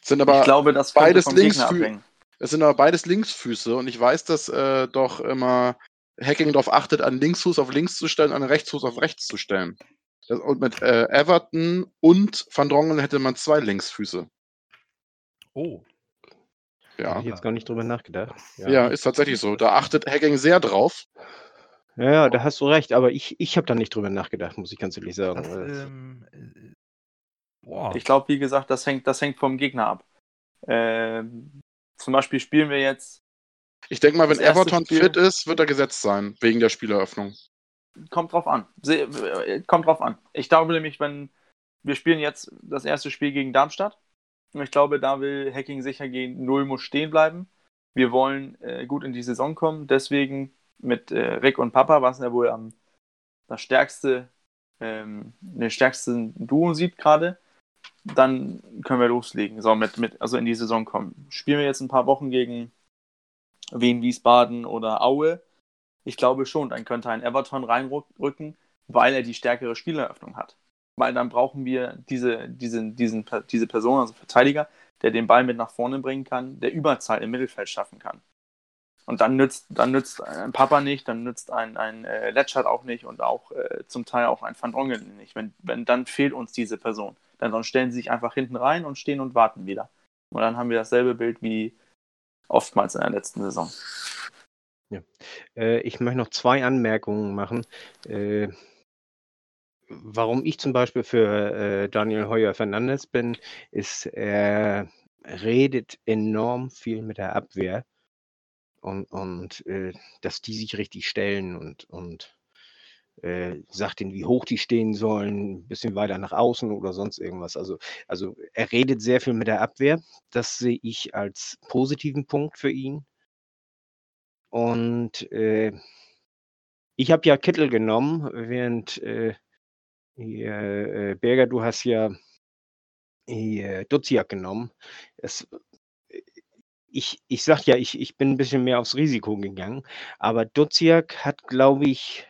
[SPEAKER 7] Sind aber
[SPEAKER 6] ich glaube, das
[SPEAKER 7] beides
[SPEAKER 6] abhängen.
[SPEAKER 7] Es sind aber beides Linksfüße und ich weiß, dass äh, doch immer Hacking darauf achtet, einen Linksfuß auf links zu stellen, einen Rechtsfuß auf rechts zu stellen. Das, und mit äh, Everton und Van Drongen hätte man zwei Linksfüße.
[SPEAKER 5] Oh,
[SPEAKER 4] Habe
[SPEAKER 7] Ja.
[SPEAKER 4] ich jetzt gar nicht drüber nachgedacht.
[SPEAKER 7] ja, ist tatsächlich so. Da achtet Hacking sehr drauf.
[SPEAKER 4] Ja, ja, da hast du recht, aber ich, ich habe da nicht drüber nachgedacht, muss ich ganz ehrlich sagen.
[SPEAKER 5] das,
[SPEAKER 4] Das-
[SPEAKER 5] ähm, äh, boah.
[SPEAKER 6] Ich glaube, wie gesagt, das hängt, das hängt vom Gegner ab. Ähm, zum Beispiel spielen wir jetzt,
[SPEAKER 7] Ich denke mal, wenn Everton
[SPEAKER 6] Spiel-
[SPEAKER 7] fit ist, wird er gesetzt sein, wegen der Spieleröffnung.
[SPEAKER 6] kommt drauf an. Äh, kommt drauf an. Ich glaube nämlich, wenn wir spielen jetzt das erste Spiel gegen Darmstadt, und ich glaube, da will Hacking sicher gehen, Null muss stehen bleiben. Wir wollen äh, gut in die Saison kommen, deswegen mit äh, Rick und Papa, was er wohl am das stärkste, ähm, den stärksten Duo sieht gerade, dann können wir loslegen. So, mit, mit, also in die Saison kommen. Spielen wir jetzt ein paar Wochen gegen Wien, Wiesbaden oder Aue, ich glaube schon, dann könnte ein Everton reinrücken, weil er die stärkere Spieleröffnung hat. Weil dann brauchen wir diese, diese, diesen, diese Person, also Verteidiger, der den Ball mit nach vorne bringen kann, der Überzahl im Mittelfeld schaffen kann. Und dann nützt, dann nützt ein Papa nicht, dann nützt ein, ein äh, Letschert auch nicht und auch äh, zum Teil auch ein Van Drongelen nicht. Wenn, wenn, dann fehlt uns diese Person. Dann, dann stellen sie sich einfach hinten rein und stehen und warten wieder. Und dann haben wir dasselbe Bild wie oftmals in der letzten Saison.
[SPEAKER 4] Äh, ich möchte noch zwei Anmerkungen machen. Äh, warum ich zum Beispiel für äh, Daniel Heuer Fernandes bin, ist, er redet enorm viel mit der Abwehr und, und äh, dass die sich richtig stellen und, und äh, sagt ihnen, wie hoch die stehen sollen, ein bisschen weiter nach außen oder sonst irgendwas. Also, also er redet sehr viel mit der Abwehr. Das sehe ich als positiven Punkt für ihn. Und äh, ich habe ja Kittel genommen, während äh, hier, äh, Berger, du hast ja hier Duziak genommen. Es, äh, ich, ich sag ja, ich, ich bin ein bisschen mehr aufs Risiko gegangen, aber Duziak hat, glaube ich,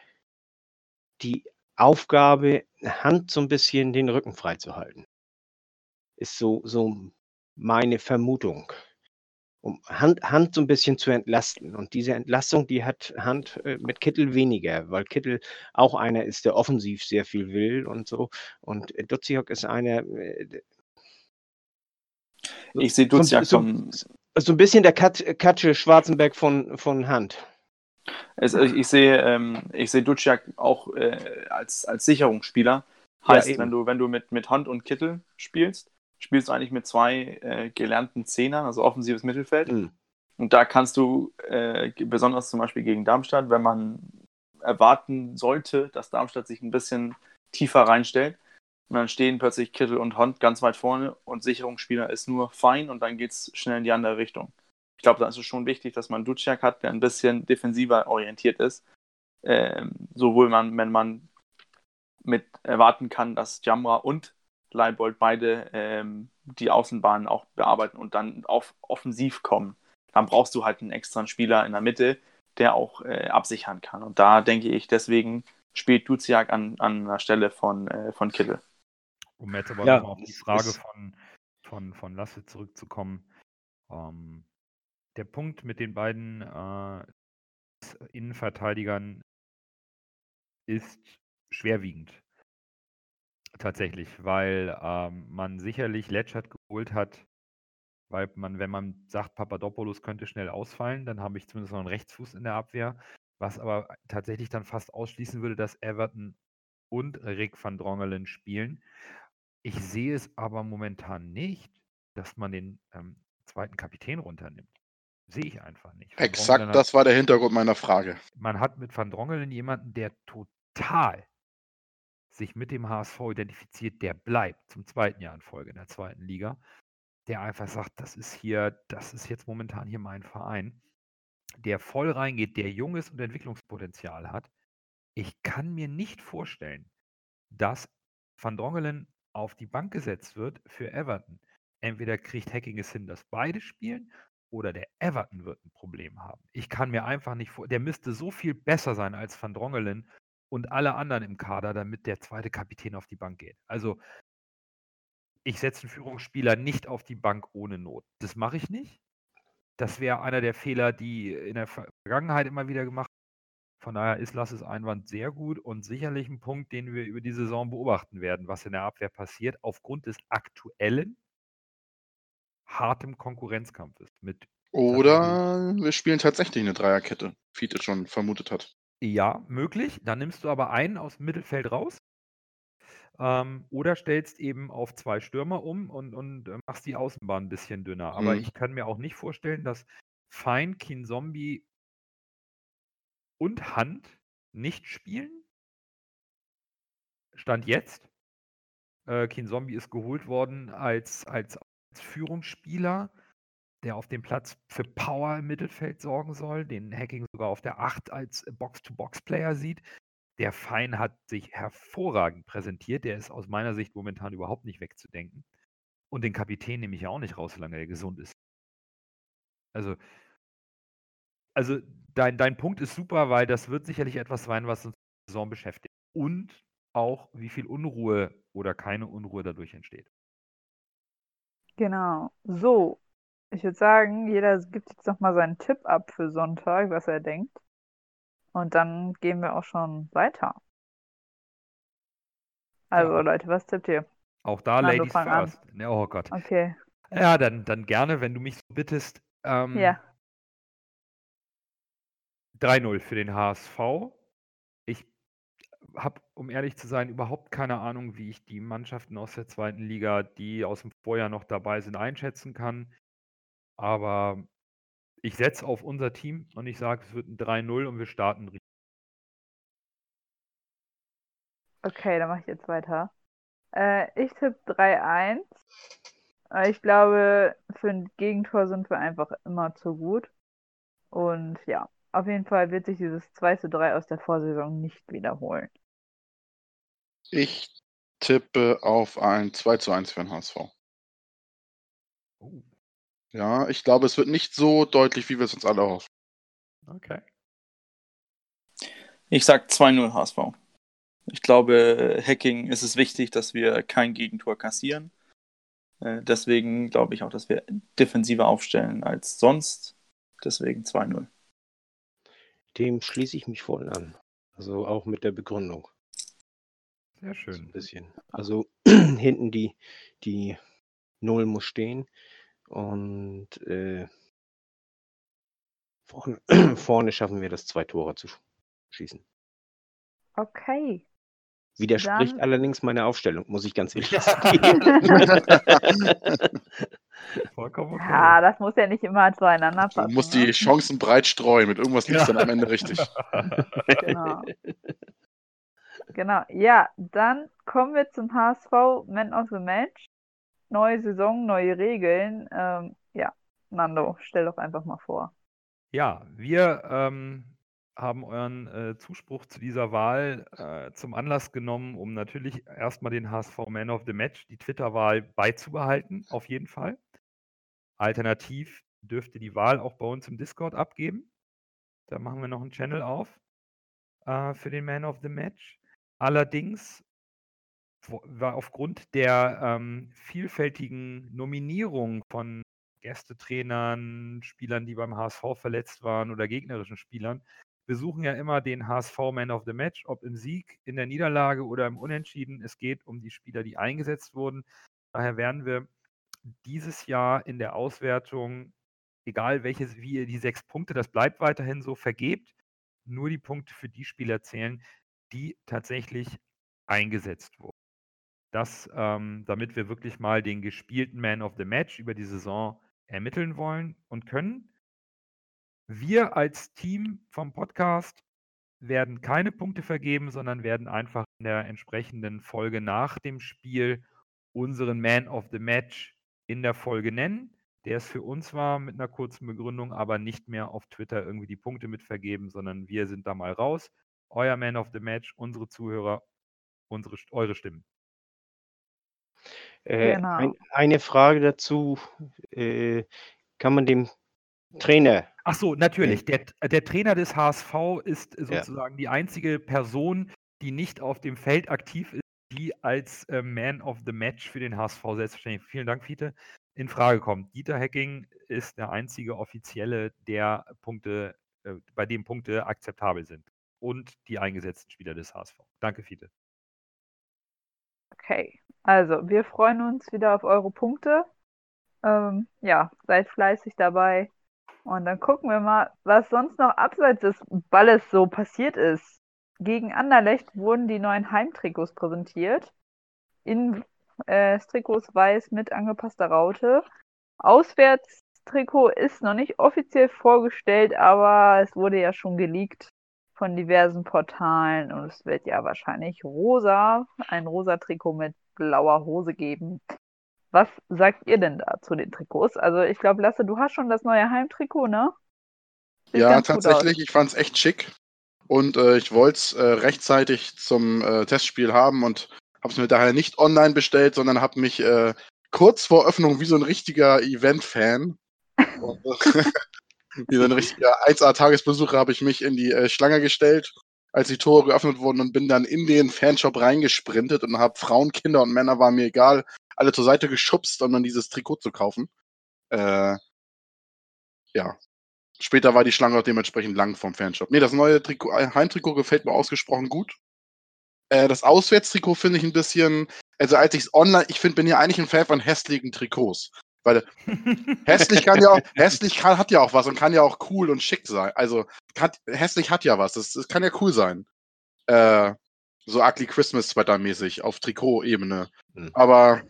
[SPEAKER 4] die Aufgabe, Hand so ein bisschen den Rücken frei zu halten. Ist so, so meine Vermutung. um Hand, Hand so ein bisschen zu entlasten. Und diese Entlastung, die hat Hand äh, mit Kittel weniger, weil Kittel auch einer ist, der offensiv sehr viel will und so. Und äh, Duziak ist einer. Äh,
[SPEAKER 6] ich sehe Duziak
[SPEAKER 4] so,
[SPEAKER 6] so,
[SPEAKER 4] so, ein bisschen der Kat, Katsche Schwarzenberg von, von Hand.
[SPEAKER 6] Es, ich, sehe, ähm, ich sehe Duciak auch äh, als, als Sicherungsspieler. Heißt, ja, wenn du, wenn du mit, mit Hand und Kittel spielst, spielst du eigentlich mit zwei äh, gelernten Zehnern, also offensives Mittelfeld. Mhm. Und da kannst du, äh, besonders zum Beispiel gegen Darmstadt, wenn man erwarten sollte, dass Darmstadt sich ein bisschen tiefer reinstellt, und dann stehen plötzlich Kittel und Hond ganz weit vorne und Sicherungsspieler ist nur fein und dann geht es schnell in die andere Richtung. Ich glaube, da ist es schon wichtig, dass man Duciak hat, der ein bisschen defensiver orientiert ist. Ähm, sowohl man, wenn man mit erwarten kann, dass Jamra und Leibold beide ähm, die Außenbahnen auch bearbeiten und dann auf offensiv kommen, dann brauchst du halt einen extra Spieler in der Mitte, der auch äh, absichern kann. Und da denke ich, deswegen spielt Duziak an, an der Stelle von, äh, von Kittel.
[SPEAKER 5] Um jetzt aber ja, nochmal auf die Frage von, von, von Lasse zurückzukommen. Ähm, der Punkt mit den beiden äh, Innenverteidigern ist schwerwiegend. Tatsächlich, weil ähm, man sicherlich Letschert geholt hat, weil man, wenn man sagt, Papadopoulos könnte schnell ausfallen, dann habe ich zumindest noch einen Rechtsfuß in der Abwehr, was aber tatsächlich dann fast ausschließen würde, dass Everton und Rick van Drongelen spielen. Ich sehe es aber momentan nicht, dass man den ähm, zweiten Kapitän runternimmt. Sehe ich einfach nicht.
[SPEAKER 7] Van Exakt hat, das war der Hintergrund meiner Frage.
[SPEAKER 5] Man hat mit Van Drongelen jemanden, der total sich mit dem HSV identifiziert, der bleibt zum zweiten Jahr in Folge in der zweiten Liga, der einfach sagt, das ist hier, das ist jetzt momentan hier mein Verein, der voll reingeht, der junges und Entwicklungspotenzial hat. Ich kann mir nicht vorstellen, dass Van Drongelen auf die Bank gesetzt wird für Everton. Entweder kriegt Hacking es hin, dass beide spielen, oder der Everton wird ein Problem haben. Ich kann mir einfach nicht vor, der müsste so viel besser sein als Van Drongelen und alle anderen im Kader, damit der zweite Kapitän auf die Bank geht. Also ich setze einen Führungsspieler nicht auf die Bank ohne Not. Das mache ich nicht. Das wäre einer der Fehler, die in der Vergangenheit immer wieder gemacht werden. Von daher ist Lasses Einwand sehr gut und sicherlich ein Punkt, den wir über die Saison beobachten werden, was in der Abwehr passiert, aufgrund des aktuellen hartem Konkurrenzkampfes mit
[SPEAKER 7] Oder wir spielen tatsächlich eine Dreierkette, Fiete schon vermutet hat.
[SPEAKER 5] Ja, möglich. Dann nimmst du aber einen aus dem Mittelfeld raus. Ähm, oder stellst eben auf zwei Stürmer um und, und äh, machst die Außenbahn ein bisschen dünner. Aber mhm. ich kann mir auch nicht vorstellen, dass Fein, Zombie und Hand nicht spielen. Stand jetzt. Äh, Zombie ist geholt worden als, als Führungsspieler der auf dem Platz für Power im Mittelfeld sorgen soll, den Hacking sogar auf der 8 als Box-to-Box-Player sieht. Der Fein hat sich hervorragend präsentiert. Der ist aus meiner Sicht momentan überhaupt nicht wegzudenken. Und den Kapitän nehme ich ja auch nicht raus, solange er gesund ist. Also, also dein, dein Punkt ist super, weil das wird sicherlich etwas sein, was uns die Saison beschäftigt. Und auch, wie viel Unruhe oder keine Unruhe dadurch entsteht.
[SPEAKER 3] Genau. So, ich würde sagen, jeder gibt jetzt nochmal seinen Tipp ab für Sonntag, was er denkt. Und dann gehen wir auch schon weiter. Also, ja. Leute, was tippt ihr?
[SPEAKER 5] Auch da Nando, Ladies first. An. Oh Gott.
[SPEAKER 3] Okay.
[SPEAKER 5] Ja, dann, dann gerne, wenn du mich so bittest. Ähm, ja. 3-0 für den HSV. Habe, um ehrlich zu sein, überhaupt keine Ahnung, wie ich die Mannschaften aus der zweiten Liga, die aus dem Vorjahr noch dabei sind, einschätzen kann. Aber ich setze auf unser Team und ich sage, es wird ein 3-0 und wir starten richtig.
[SPEAKER 3] Okay, dann mache ich jetzt weiter. Äh, ich tippe 3-1. Ich glaube, für ein Gegentor sind wir einfach immer zu gut. Und ja, auf jeden Fall wird sich dieses 2 3 aus der Vorsaison nicht wiederholen.
[SPEAKER 7] Ich tippe auf ein 2 1 für den HSV. Oh. Ja, ich glaube, es wird nicht so deutlich, wie wir es uns alle hoffen.
[SPEAKER 5] Okay.
[SPEAKER 6] Ich sag 2-0 HSV. Ich glaube, Hacking ist es wichtig, dass wir kein Gegentor kassieren. Äh, deswegen glaube ich auch, dass wir defensiver aufstellen als sonst. Deswegen 2-0.
[SPEAKER 4] Dem schließe ich mich voll an. Also auch mit der Begründung.
[SPEAKER 5] Sehr
[SPEAKER 4] So ein
[SPEAKER 5] schön.
[SPEAKER 4] bisschen. Also hinten die, die Null muss stehen und äh, vorne, vorne schaffen wir das, zwei Tore zu sch- schießen.
[SPEAKER 3] Okay.
[SPEAKER 4] Widerspricht
[SPEAKER 3] Dann-
[SPEAKER 4] allerdings meiner Aufstellung, muss ich ganz ehrlich sagen.
[SPEAKER 5] Vollkommen okay.
[SPEAKER 3] Ja, das muss ja nicht immer zueinander
[SPEAKER 7] Du
[SPEAKER 3] passen.
[SPEAKER 7] musst
[SPEAKER 3] ne?
[SPEAKER 7] die Chancen breit streuen. Mit irgendwas liegt
[SPEAKER 5] Ja.
[SPEAKER 7] dann am Ende richtig.
[SPEAKER 3] Genau. Genau. Ja, dann kommen wir zum HSV Man of the Match. Neue Saison, neue Regeln. Ähm, ja, Nando, stell doch einfach mal vor.
[SPEAKER 5] Ja, wir ähm, haben euren äh, Zuspruch zu dieser Wahl äh, zum Anlass genommen, um natürlich erstmal den HSV Man of the Match, die Twitter-Wahl beizubehalten, auf jeden Fall. Alternativ dürft ihr die Wahl auch bei uns im Discord abgeben. Da machen wir noch einen Channel auf äh, für den Man of the Match. Allerdings war aufgrund der ähm, vielfältigen Nominierung von Gästetrainern, Spielern, die beim HSV verletzt waren oder gegnerischen Spielern. Wir suchen ja immer den HSV Man of the Match, ob im Sieg, in der Niederlage oder im Unentschieden. Es geht um die Spieler, die eingesetzt wurden. Daher werden wir dieses Jahr in der Auswertung, egal welches, wie ihr die sechs Punkte, das bleibt weiterhin so, vergebt, nur die Punkte für die Spieler zählen, die tatsächlich eingesetzt wurden. Das, ähm, damit wir wirklich mal den gespielten Man of the Match über die Saison ermitteln wollen und können. Wir als Team vom Podcast werden keine Punkte vergeben, sondern werden einfach in der entsprechenden Folge nach dem Spiel unseren Man of the Match in der Folge nennen. Der es für uns war mit einer kurzen Begründung, aber nicht mehr auf Twitter irgendwie die Punkte mit vergeben, sondern wir sind da mal raus. Euer Man of the Match, unsere Zuhörer, unsere, eure Stimmen.
[SPEAKER 4] Äh,
[SPEAKER 3] Genau.
[SPEAKER 4] ein, eine Frage dazu. Äh, kann man dem Trainer,
[SPEAKER 5] Ach so, natürlich. Der, der Trainer des HSV ist
[SPEAKER 4] Ja.
[SPEAKER 5] sozusagen die einzige Person, die nicht auf dem Feld aktiv ist, die als äh, Man of the Match für den HSV selbstverständlich, vielen Dank, Fiete, in Frage kommt. Dieter Hecking ist der einzige Offizielle, der Punkte, äh, bei dem Punkte akzeptabel sind. Und die eingesetzten Spieler des HSV. Danke, Fiete.
[SPEAKER 3] Okay. Also, wir freuen uns wieder auf eure Punkte. Ähm, ja, seid fleißig dabei. Und dann gucken wir mal, was sonst noch abseits des Balles so passiert ist. Gegen Anderlecht wurden die neuen Heimtrikots präsentiert. In äh, Trikots weiß mit angepasster Raute. Auswärtstrikot ist noch nicht offiziell vorgestellt, aber es wurde ja schon geleakt von diversen Portalen und es wird ja wahrscheinlich rosa, ein rosa Trikot mit blauer Hose geben. Was sagt ihr denn da zu den Trikots? Also ich glaube, Lasse, du hast schon das neue Heimtrikot, ne? Sieht
[SPEAKER 7] Ja, tatsächlich. Ich fand es echt schick. Und äh, ich wollte es äh, rechtzeitig zum äh, Testspiel haben und habe es mir daher nicht online bestellt, sondern habe mich äh, kurz vor Öffnung wie so ein richtiger Event-Fan, wie so ein richtiger 1A-Tagesbesucher, habe ich mich in die äh, Schlange gestellt, als die Tore geöffnet wurden und bin dann in den Fanshop reingesprintet und habe Frauen, Kinder und Männer, war mir egal, alle zur Seite geschubst, um dann dieses Trikot zu kaufen. Äh, ja, Später war die Schlange auch dementsprechend lang vom Fanshop. Nee, das neue äh, Heimtrikot gefällt mir ausgesprochen gut. Äh, das Auswärtstrikot finde ich ein bisschen, also als ich es online, ich finde, bin ja eigentlich ein Fan von hässlichen Trikots. Weil hässlich kann ja auch, hässlich kann, hat ja auch was und kann ja auch cool und schick sein. Also kann, hässlich hat ja was, das, das kann ja cool sein. Äh, so Ugly Christmas Sweater mäßig auf Trikot-Ebene.
[SPEAKER 4] Hm.
[SPEAKER 7] Aber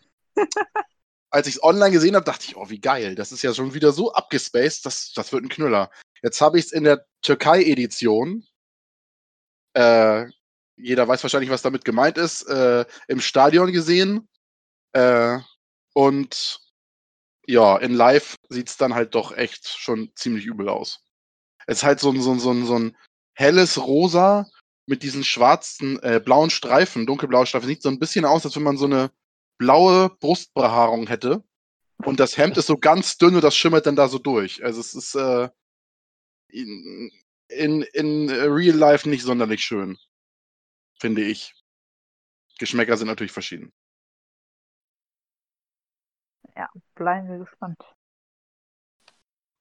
[SPEAKER 7] als ich es online gesehen habe, dachte ich, oh, wie geil. Das ist ja schon wieder so abgespaced, das, das wird ein Knüller. Jetzt habe ich es in der Türkei-Edition. Äh, jeder weiß wahrscheinlich, was damit gemeint ist. Äh, Im Stadion gesehen. Äh, und ja, in Live sieht es dann halt doch echt schon ziemlich übel aus. Es ist halt so ein, so ein, so ein, so ein helles Rosa mit diesen schwarzen, äh, blauen Streifen, dunkelblaue Streifen. Sieht so ein bisschen aus, als wenn man so eine blaue Brustbehaarung hätte. Und das Hemd ist so ganz dünn und das schimmert dann da so durch. Also es ist äh, in, in, in Real Life nicht sonderlich schön, finde ich. Geschmäcker sind natürlich verschieden.
[SPEAKER 3] Ja, bleiben wir gespannt.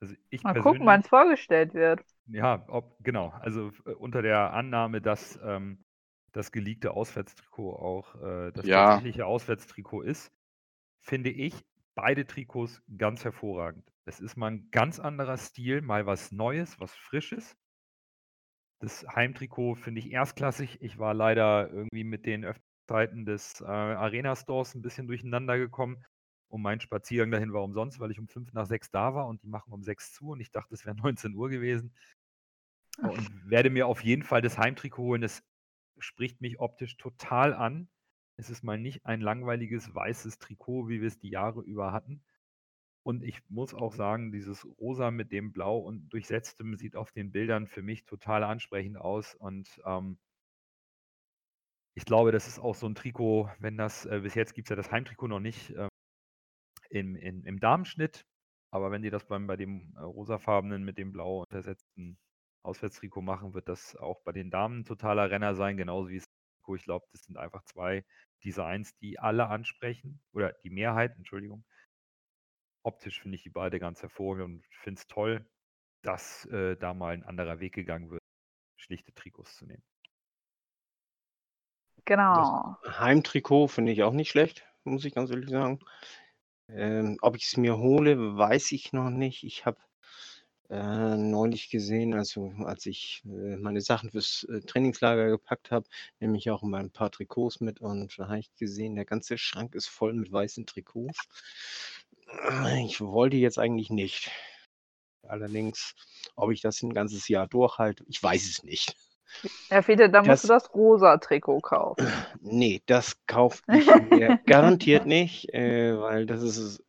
[SPEAKER 5] Also ich
[SPEAKER 3] Mal gucken, wann es vorgestellt wird.
[SPEAKER 5] ja, ob, genau, also äh, unter der Annahme, dass ähm, das geleakte Auswärtstrikot auch äh, das
[SPEAKER 7] Ja.
[SPEAKER 5] tatsächliche Auswärtstrikot ist, finde ich beide Trikots ganz hervorragend. Es ist mal ein ganz anderer Stil, mal was Neues, was Frisches. Das Heimtrikot finde ich erstklassig. Ich war leider irgendwie mit den Öffnungszeiten des äh, Arena-Stores ein bisschen durcheinander gekommen. Und mein Spaziergang dahin war umsonst, weil ich um fünf nach sechs da war und die machen um sechs zu und ich dachte, es wäre 19 Uhr gewesen. Und werde mir auf jeden Fall das Heimtrikot holen. Es spricht mich optisch total an. Es ist mal nicht ein langweiliges weißes Trikot, wie wir es die Jahre über hatten. Und ich muss auch sagen, dieses Rosa mit dem Blau und Durchsetztem sieht auf den Bildern für mich total ansprechend aus. Und ähm, ich glaube, das ist auch so ein Trikot, wenn das, äh, bis jetzt gibt es ja das Heimtrikot noch nicht ähm, im, in, im Damenschnitt. Aber wenn die das beim, bei dem äh, rosafarbenen mit dem blau untersetzten Auswärtstrikot machen, wird das auch bei den Damen ein totaler Renner sein, genauso wie es Trikot. Ich glaube, das sind einfach zwei Designs, die alle ansprechen, oder die Mehrheit, Entschuldigung. Optisch finde ich die beide ganz hervorragend und finde es toll, dass äh, da mal ein anderer Weg gegangen wird, schlichte Trikots zu nehmen.
[SPEAKER 3] Genau.
[SPEAKER 4] Heimtrikot finde ich auch nicht schlecht, muss ich ganz ehrlich sagen. Ähm, ob ich es mir hole, weiß ich noch nicht. Ich habe äh, neulich gesehen, also als ich äh, meine Sachen fürs äh, Trainingslager gepackt habe, nehme ich auch immer ein paar Trikots mit und da habe ich gesehen, der ganze Schrank ist voll mit weißen Trikots. Ich wollte jetzt eigentlich nicht. Allerdings, ob ich das ein ganzes Jahr durchhalte, ich weiß es nicht.
[SPEAKER 3] Ja, Fiete, da musst du das rosa Trikot kaufen.
[SPEAKER 4] Nee, das kaufe ich mir garantiert nicht, äh, weil das ist,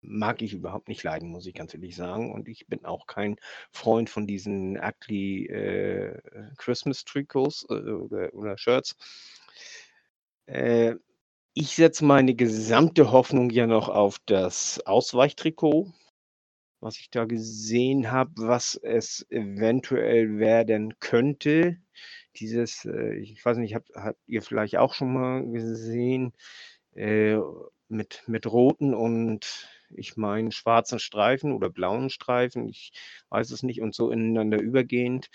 [SPEAKER 4] mag ich überhaupt nicht leiden, muss ich ganz ehrlich sagen. Und ich bin auch kein Freund von diesen ugly äh, Christmas-Trikots äh, oder, oder Shirts. Äh, ich setze meine gesamte Hoffnung ja noch auf das Ausweichtrikot, was ich da gesehen habe, was es eventuell werden könnte. Dieses, äh, ich weiß nicht, habt, habt ihr vielleicht auch schon mal gesehen, äh, mit, mit roten und ich meine schwarzen Streifen oder blauen Streifen, ich weiß es nicht, und so ineinander übergehend.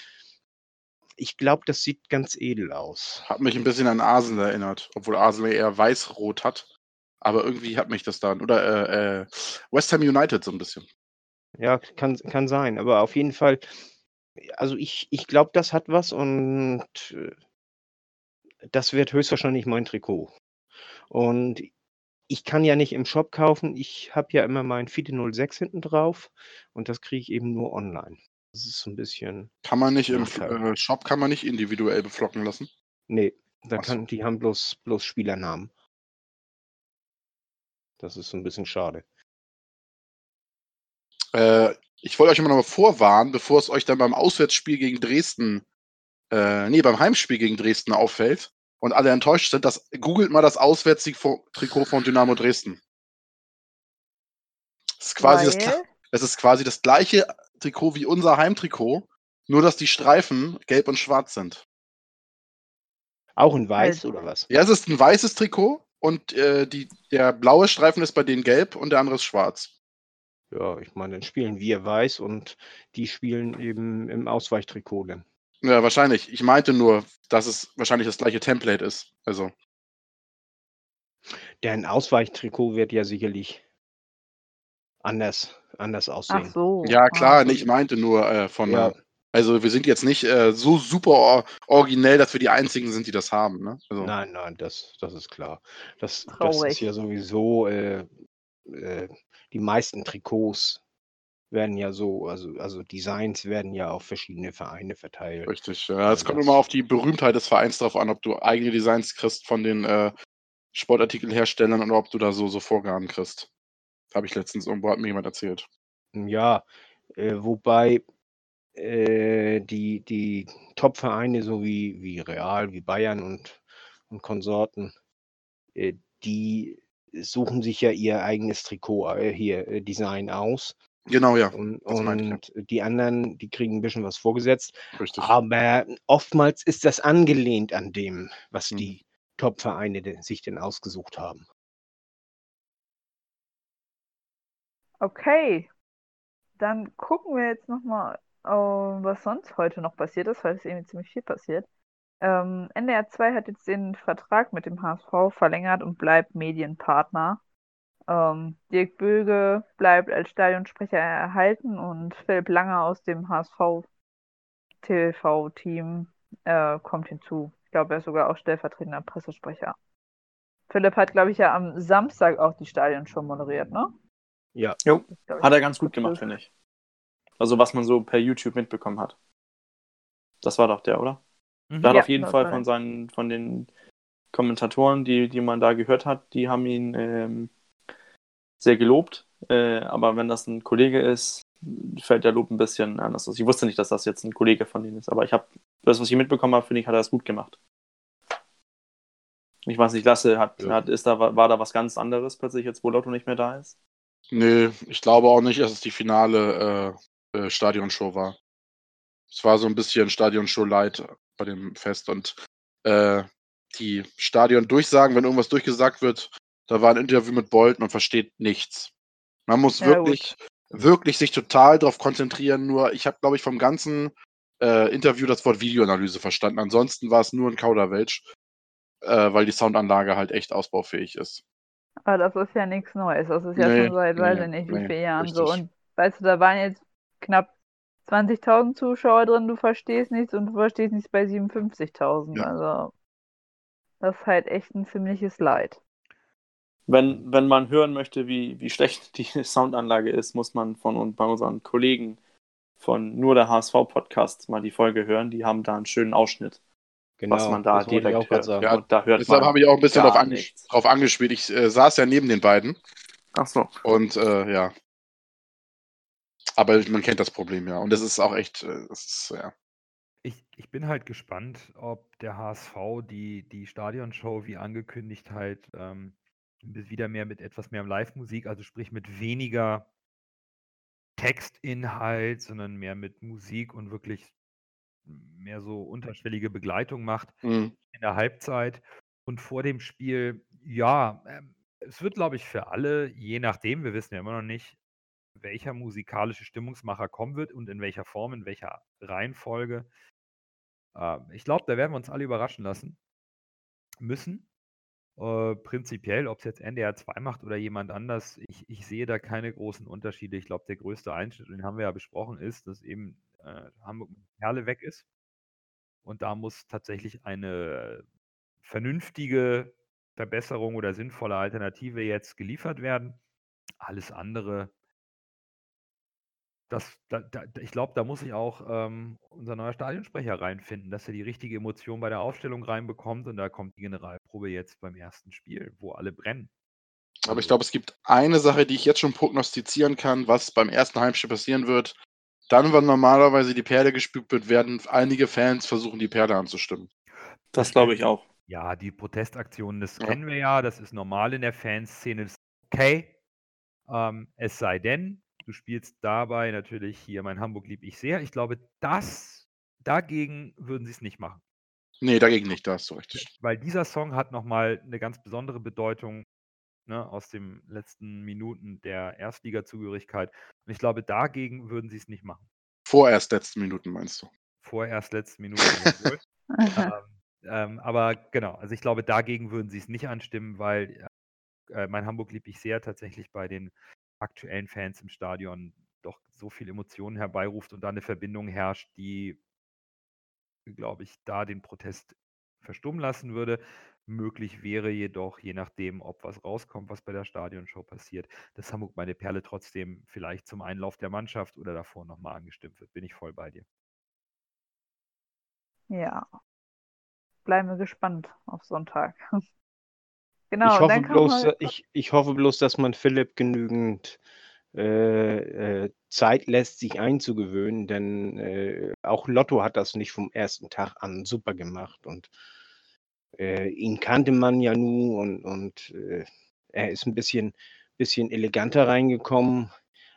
[SPEAKER 4] Ich glaube, das sieht ganz edel aus.
[SPEAKER 7] Hat mich ein bisschen an Arsenal erinnert, obwohl Arsenal eher weiß-rot hat. Aber irgendwie hat mich das dann. Oder äh, äh, West Ham United so ein bisschen.
[SPEAKER 4] Ja, kann, kann sein, aber auf jeden Fall, also ich, ich glaube, das hat was und äh, das wird höchstwahrscheinlich mein Trikot. Und ich kann ja nicht im Shop kaufen, ich habe ja immer mein Fide 06 hinten drauf und das kriege ich eben nur online. Das ist so ein bisschen,
[SPEAKER 7] Kann man nicht im äh, Shop kann man nicht individuell beflocken lassen.
[SPEAKER 4] nee, da
[SPEAKER 7] so.
[SPEAKER 4] kann, die haben bloß, bloß Spielernamen. Das ist so ein bisschen schade.
[SPEAKER 7] Äh, ich wollte euch immer noch mal vorwarnen, bevor es euch dann beim Auswärtsspiel gegen Dresden, äh, nee, beim Heimspiel gegen Dresden auffällt und alle enttäuscht sind, das, googelt mal das Auswärtstrikot von Dynamo Dresden. Das ist quasi das, das ist quasi das gleiche Trikot wie unser Heimtrikot, nur dass die Streifen gelb und schwarz sind.
[SPEAKER 4] Auch in Weiß
[SPEAKER 3] Also-
[SPEAKER 4] oder was?
[SPEAKER 7] Ja, es ist ein weißes Trikot und äh, die, der blaue Streifen ist bei denen gelb und der andere ist schwarz.
[SPEAKER 4] Ja, ich meine, dann spielen wir Weiß und die spielen eben im Ausweichtrikot dann.
[SPEAKER 7] Ja, wahrscheinlich. Ich meinte nur, dass es wahrscheinlich das gleiche Template ist. Also,
[SPEAKER 4] Deren Ausweichtrikot wird ja sicherlich anders, anders
[SPEAKER 3] ach
[SPEAKER 4] aussehen.
[SPEAKER 3] so.
[SPEAKER 7] ja, klar,
[SPEAKER 3] ah,
[SPEAKER 7] nee, ich meinte nur äh, von.
[SPEAKER 4] Ja.
[SPEAKER 7] Also, wir sind jetzt nicht äh, so super or originell, dass wir die einzigen sind, die das haben. Ne? Also,
[SPEAKER 4] Nein, nein, das, das ist klar. Das, das ist ja sowieso, äh, äh, die meisten Trikots werden ja so, also, also Designs werden ja auf verschiedene Vereine verteilt.
[SPEAKER 7] Richtig. Ja, es
[SPEAKER 4] Ja,
[SPEAKER 7] kommt immer auf die Berühmtheit des Vereins drauf an, ob du eigene Designs kriegst von den äh, Sportartikelherstellern oder ob du da so, so Vorgaben kriegst. Habe ich letztens irgendwo, hat mir jemand erzählt.
[SPEAKER 4] Ja, äh, wobei äh, die, die Top-Vereine, so wie, wie Real, wie Bayern und, und Konsorten, äh, die suchen sich ja ihr eigenes Trikot äh, hier, äh, Design aus.
[SPEAKER 7] Genau, ja,
[SPEAKER 4] Und,
[SPEAKER 7] meinte ich, ja.
[SPEAKER 4] und die anderen, die kriegen ein bisschen was vorgesetzt.
[SPEAKER 7] richtig.
[SPEAKER 4] Aber oftmals ist das angelehnt an dem, was
[SPEAKER 7] Mhm.
[SPEAKER 4] die Top-Vereine de- sich denn ausgesucht haben.
[SPEAKER 3] Okay, dann gucken wir jetzt nochmal, was sonst heute noch passiert ist, weil es irgendwie ziemlich viel passiert. Ähm, NDR 2 hat jetzt den Vertrag mit dem HSV verlängert und bleibt Medienpartner. Ähm, Dirk Böge bleibt als Stadionsprecher erhalten und Philipp Langer aus dem HSV TV-Team äh, kommt hinzu. Ich glaube, er ist sogar auch stellvertretender Pressesprecher. Philipp hat, glaube ich, ja am Samstag auch die Stadion schon moderiert, ne?
[SPEAKER 6] Ja. Jo, hat er ganz gut gemacht, finde ich. Also was man so per YouTube mitbekommen hat. Das war doch der, oder? Mhm. Der hat ja, auf jeden Fall von seinen, von den Kommentatoren, die, die man da gehört hat, die haben ihn ähm, sehr gelobt. Äh, aber wenn das ein Kollege ist, fällt der Lob ein bisschen anders aus. Ich wusste nicht, dass das jetzt ein Kollege von denen ist, aber ich habe das, was ich mitbekommen habe, finde ich, hat er das gut gemacht. Ich weiß nicht, Lasse, hat, ja. hat, ist da, war da was ganz anderes plötzlich, jetzt wo Lotto nicht mehr da ist?
[SPEAKER 7] Nee, ich glaube auch nicht, dass es die finale äh, äh, Stadionshow war. Es war so ein bisschen Stadionshow-Light bei dem Fest und äh, die Stadion-Durchsagen, wenn irgendwas durchgesagt wird, da war ein Interview mit Bolt, man versteht nichts. Man muss ja, wirklich, wirklich sich total darauf konzentrieren. Nur, ich habe, glaube ich, vom ganzen äh, Interview das Wort Videoanalyse verstanden. Ansonsten war es nur ein Kauderwelsch, äh, weil die Soundanlage halt echt ausbaufähig ist.
[SPEAKER 3] Aber das ist ja nichts Neues. Das ist ja nee, schon seit, nee, weiß ich nicht, wie nee, viele Jahren richtig. so. Und weißt du, da waren jetzt knapp 20.000 Zuschauer drin, du verstehst nichts und du verstehst nichts bei 57.000. Ja. Also, das ist halt echt ein ziemliches Leid.
[SPEAKER 6] Wenn, wenn man hören möchte, wie, wie schlecht die Soundanlage ist, muss man von und bei unseren Kollegen von nur der HSV-Podcast mal die Folge hören. Die haben da einen schönen Ausschnitt. Genau, was man da direkt hört.
[SPEAKER 7] Ja, und da hört deshalb habe ich auch ein bisschen drauf, anges drauf angespielt. Ich äh, saß ja neben den beiden.
[SPEAKER 6] Ach so.
[SPEAKER 7] Und äh, ja. Aber man kennt das Problem ja. Und das ist auch echt, äh, das ist, ja.
[SPEAKER 5] Ich, ich bin halt gespannt, ob der HSV die, die Stadionshow wie angekündigt halt ähm, wieder mehr mit etwas mehr Live-Musik, also sprich mit weniger Textinhalt, sondern mehr mit Musik und wirklich mehr so unterschwellige Begleitung macht mhm. in der Halbzeit. Und vor dem Spiel, ja, ähm, es wird, glaube ich, für alle, je nachdem, wir wissen ja immer noch nicht, welcher musikalische Stimmungsmacher kommen wird und in welcher Form, in welcher Reihenfolge. Äh, ich glaube, da werden wir uns alle überraschen lassen müssen. Äh, prinzipiell, ob es jetzt NDR 2 macht oder jemand anders, ich, ich sehe da keine großen Unterschiede. Ich glaube, der größte Einschnitt, den haben wir ja besprochen, ist, dass eben äh, Hamburg Perle weg ist. Und da muss tatsächlich eine vernünftige Verbesserung oder sinnvolle Alternative jetzt geliefert werden. Alles andere das, da, da, ich glaube, da muss sich auch ähm, unser neuer Stadionsprecher reinfinden, dass er die richtige Emotion bei der Aufstellung reinbekommt. Und da kommt die Generalprobe jetzt beim ersten Spiel, wo alle brennen.
[SPEAKER 7] Aber ich glaube, es gibt eine Sache, die ich jetzt schon prognostizieren kann, was beim ersten Heimspiel passieren wird. Dann, wenn normalerweise die Perle gespült wird, werden einige Fans versuchen, die Perle anzustimmen.
[SPEAKER 6] Das glaube ich auch.
[SPEAKER 5] Ja, die Protestaktionen, das ja. kennen wir ja, das ist normal in der Fanszene, das ist okay. Ähm, es sei denn, Du spielst dabei natürlich hier mein Hamburg lieb ich sehr. Ich glaube, das dagegen würden sie es nicht machen.
[SPEAKER 7] Nee, dagegen nicht, da hast du recht.
[SPEAKER 5] Weil dieser Song hat nochmal eine ganz besondere Bedeutung ne, aus den letzten Minuten der Erstliga-Zugehörigkeit. Und ich glaube, dagegen würden sie es nicht machen.
[SPEAKER 7] Vorerst letzten Minuten, meinst du?
[SPEAKER 5] Vorerst letzten Minuten. ähm, ähm, aber genau, also ich glaube, dagegen würden sie es nicht anstimmen, weil äh, mein Hamburg lieb ich sehr tatsächlich bei den aktuellen Fans im Stadion doch so viel Emotionen herbeiruft und da eine Verbindung herrscht, die, glaube ich, da den Protest verstummen lassen würde. Möglich wäre jedoch, je nachdem, ob was rauskommt, was bei der Stadionshow passiert, dass Hamburg meine Perle trotzdem vielleicht zum Einlauf der Mannschaft oder davor nochmal angestimmt wird. Bin ich voll bei dir.
[SPEAKER 3] Ja. Bleiben wir gespannt auf Sonntag.
[SPEAKER 4] Genau, ich hoffe, bloß, man... ich, ich hoffe bloß, dass man Philipp genügend äh, äh, Zeit lässt, sich einzugewöhnen, denn äh, auch Lotto hat das nicht vom ersten Tag an super gemacht und äh, ihn kannte man ja nun und, und äh, er ist ein bisschen, bisschen eleganter reingekommen,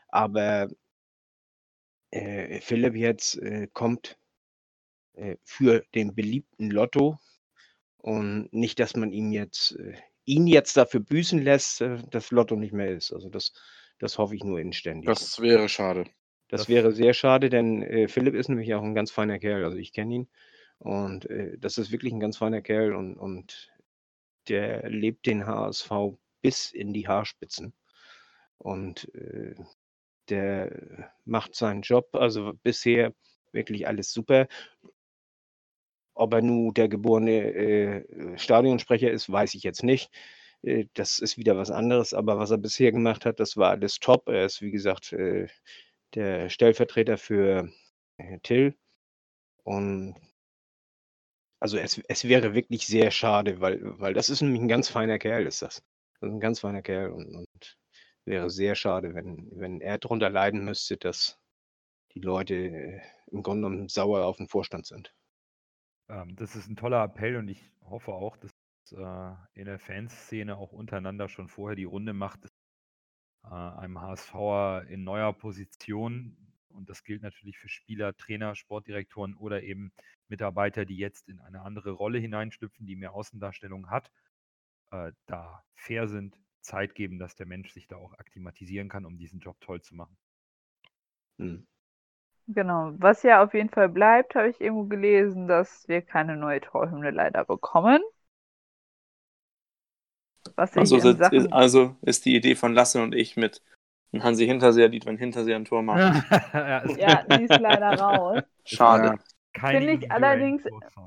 [SPEAKER 4] aber äh, Philipp jetzt kommt für den beliebten Lotto und nicht, dass man ihm jetzt ihn jetzt dafür büßen lässt, äh, dass Lotto nicht mehr ist. Also das, Das hoffe ich nur inständig.
[SPEAKER 7] Das wäre schade.
[SPEAKER 4] Das,
[SPEAKER 5] Das-
[SPEAKER 4] wäre sehr schade, denn äh, Philipp ist nämlich auch ein ganz feiner Kerl. Also ich kenne ihn. Und äh, das ist wirklich ein ganz feiner Kerl und, und der lebt den HSV bis in die Haarspitzen. Und äh, der macht seinen Job, also bisher wirklich alles super. Ob er nun der geborene äh, Stadionsprecher ist, weiß ich jetzt nicht. Äh, das ist wieder was anderes, aber was er bisher gemacht hat, das war alles top. Er ist, wie gesagt, äh, der Stellvertreter für äh, Till. Und also es, es wäre wirklich sehr schade, weil, weil das ist nämlich ein ganz feiner Kerl, ist das. Das ist ein ganz feiner Kerl und, und wäre sehr schade, wenn, wenn er darunter leiden müsste, dass die Leute äh, im Grunde genommen sauer auf den Vorstand sind.
[SPEAKER 5] Ähm, das ist ein toller Appell und ich hoffe auch, dass äh, in der Fanszene auch untereinander schon vorher die Runde macht, dass, äh, einem HSVer in neuer Position, und das gilt natürlich für Spieler, Trainer, Sportdirektoren oder eben Mitarbeiter, die jetzt in eine andere Rolle hineinschlüpfen, die mehr Außendarstellung hat, äh, da fair sind, Zeit geben, dass der Mensch sich da auch akklimatisieren kann, um diesen Job toll zu machen.
[SPEAKER 4] Hm.
[SPEAKER 3] Genau. Was ja auf jeden Fall bleibt, habe ich irgendwo gelesen, dass wir keine neue Torhymne leider bekommen.
[SPEAKER 6] Also, ist,
[SPEAKER 3] Sachen
[SPEAKER 6] ist, also ist die Idee von Lasse und ich mit einem Hansi Hinterseher-Lied, wenn Hinterseher ein Tor macht.
[SPEAKER 5] ja,
[SPEAKER 3] die ist leider raus.
[SPEAKER 6] Schade.
[SPEAKER 7] Ja.
[SPEAKER 3] Finde ich allerdings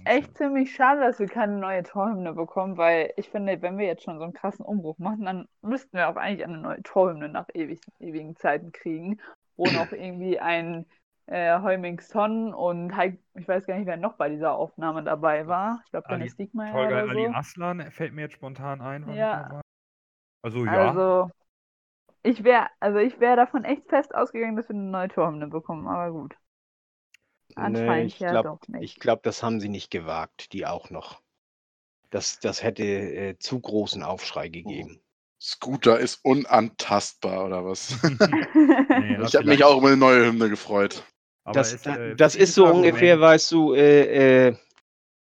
[SPEAKER 3] Echt ziemlich schade, dass wir keine neue Torhymne bekommen, weil ich finde, wenn wir jetzt schon so einen krassen Umbruch machen, dann müssten wir auch eigentlich eine neue Torhymne nach ewig, ewigen Zeiten kriegen, wo noch irgendwie ein äh, Heuming Son und Heik, ich weiß gar nicht, wer noch bei dieser Aufnahme dabei war. Ich glaube,
[SPEAKER 5] Ali-
[SPEAKER 3] Dennis Diekmeyer oder
[SPEAKER 5] Ali
[SPEAKER 3] so.
[SPEAKER 5] Aslan fällt mir jetzt spontan ein.
[SPEAKER 3] Ja.
[SPEAKER 5] Also ja,
[SPEAKER 3] Also, ich wäre also ich wäre davon echt fest ausgegangen, dass wir eine neue Torhymne bekommen, aber gut. Anscheinend
[SPEAKER 4] ich
[SPEAKER 3] ja
[SPEAKER 4] glaube,
[SPEAKER 3] doch nicht.
[SPEAKER 4] ich glaub, das haben sie nicht gewagt, die auch noch. Das, das hätte äh, zu großen Aufschrei gegeben.
[SPEAKER 7] Scooter ist unantastbar, oder was?
[SPEAKER 5] nee,
[SPEAKER 7] ich habe mich auch über eine neue Hymne gefreut.
[SPEAKER 5] Aber
[SPEAKER 4] Das, da,
[SPEAKER 5] äh,
[SPEAKER 4] das ist so
[SPEAKER 5] jedes
[SPEAKER 4] ungefähr,
[SPEAKER 5] Argument-
[SPEAKER 4] weißt du, äh, äh,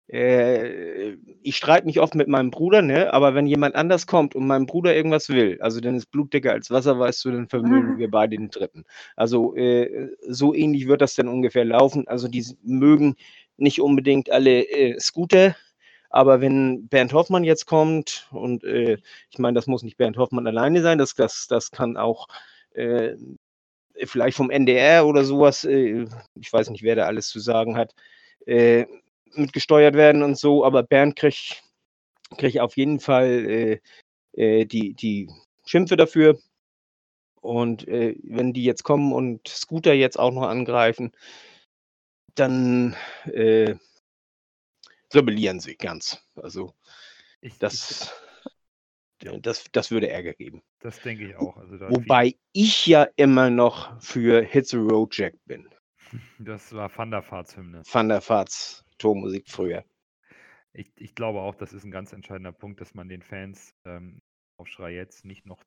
[SPEAKER 4] äh, ich streite mich oft mit meinem Bruder, ne? Aber wenn jemand anders kommt und meinem Bruder irgendwas will, also dann ist Blut dicker als Wasser, weißt du, dann vermögen wir beide den Dritten. Also äh, so ähnlich wird das dann ungefähr laufen. Also die mögen nicht unbedingt alle äh, Scooter, aber wenn Bernd Hoffmann jetzt kommt und äh, ich meine, das muss nicht Bernd Hoffmann alleine sein, das, das, das kann auch äh, vielleicht vom NDR oder sowas, äh, ich weiß nicht, wer da alles zu sagen hat, äh, mitgesteuert werden und so, aber Bernd kriegt krieg auf jeden Fall äh, die, die Schimpfe dafür. Und wenn die jetzt kommen und Scooter jetzt auch noch angreifen, dann rebellieren sie ganz. Also
[SPEAKER 5] ich,
[SPEAKER 4] das, das, das würde Ärger geben.
[SPEAKER 5] das denke ich auch. Also
[SPEAKER 4] Wobei ich ja immer noch für Hit the Road Jack bin.
[SPEAKER 5] das war Van der Vaarts Hymne.
[SPEAKER 4] Van der Vaarts Tormusik früher.
[SPEAKER 5] Ich, ich glaube auch, das ist ein ganz entscheidender Punkt, dass man den Fans ähm, Aufschrei jetzt nicht noch,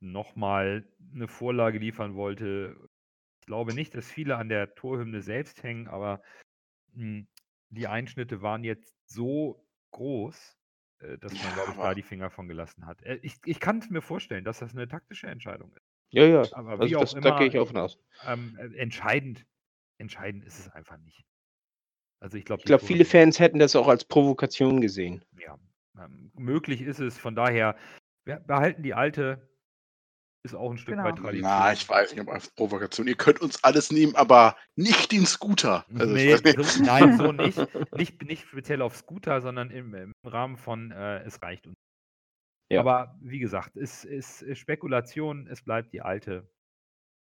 [SPEAKER 5] noch mal eine Vorlage liefern wollte. Ich glaube nicht, dass viele an der Torhymne selbst hängen, aber mh, die Einschnitte waren jetzt so groß, dass man,
[SPEAKER 7] Ja,
[SPEAKER 5] glaube ich, da die Finger von gelassen hat. Äh, ich ich kann es mir vorstellen, dass das eine taktische Entscheidung ist.
[SPEAKER 4] Ja, ja.
[SPEAKER 5] Aber
[SPEAKER 4] Also
[SPEAKER 5] wie auch
[SPEAKER 4] das, da
[SPEAKER 5] immer,
[SPEAKER 4] gehe ich von aus.
[SPEAKER 5] Ähm, äh, entscheidend, entscheidend ist es einfach nicht. Also ich glaube,
[SPEAKER 4] Ich glaube, viele Fans hätten das auch als Provokation gesehen.
[SPEAKER 5] ja, ähm, möglich ist es. Von daher, wir behalten die alte, ist auch ein Stück
[SPEAKER 3] Genau.
[SPEAKER 5] weit Tradition.
[SPEAKER 7] Na, ich weiß nicht, ob als Provokation. Ihr könnt uns alles nehmen, aber nicht den Scooter. Also,
[SPEAKER 5] nee, so, nein, so nicht. nicht. Nicht speziell auf Scooter, sondern im, im Rahmen von äh, es reicht uns.
[SPEAKER 4] Ja.
[SPEAKER 5] Aber wie gesagt, es ist Spekulation, es bleibt die alte.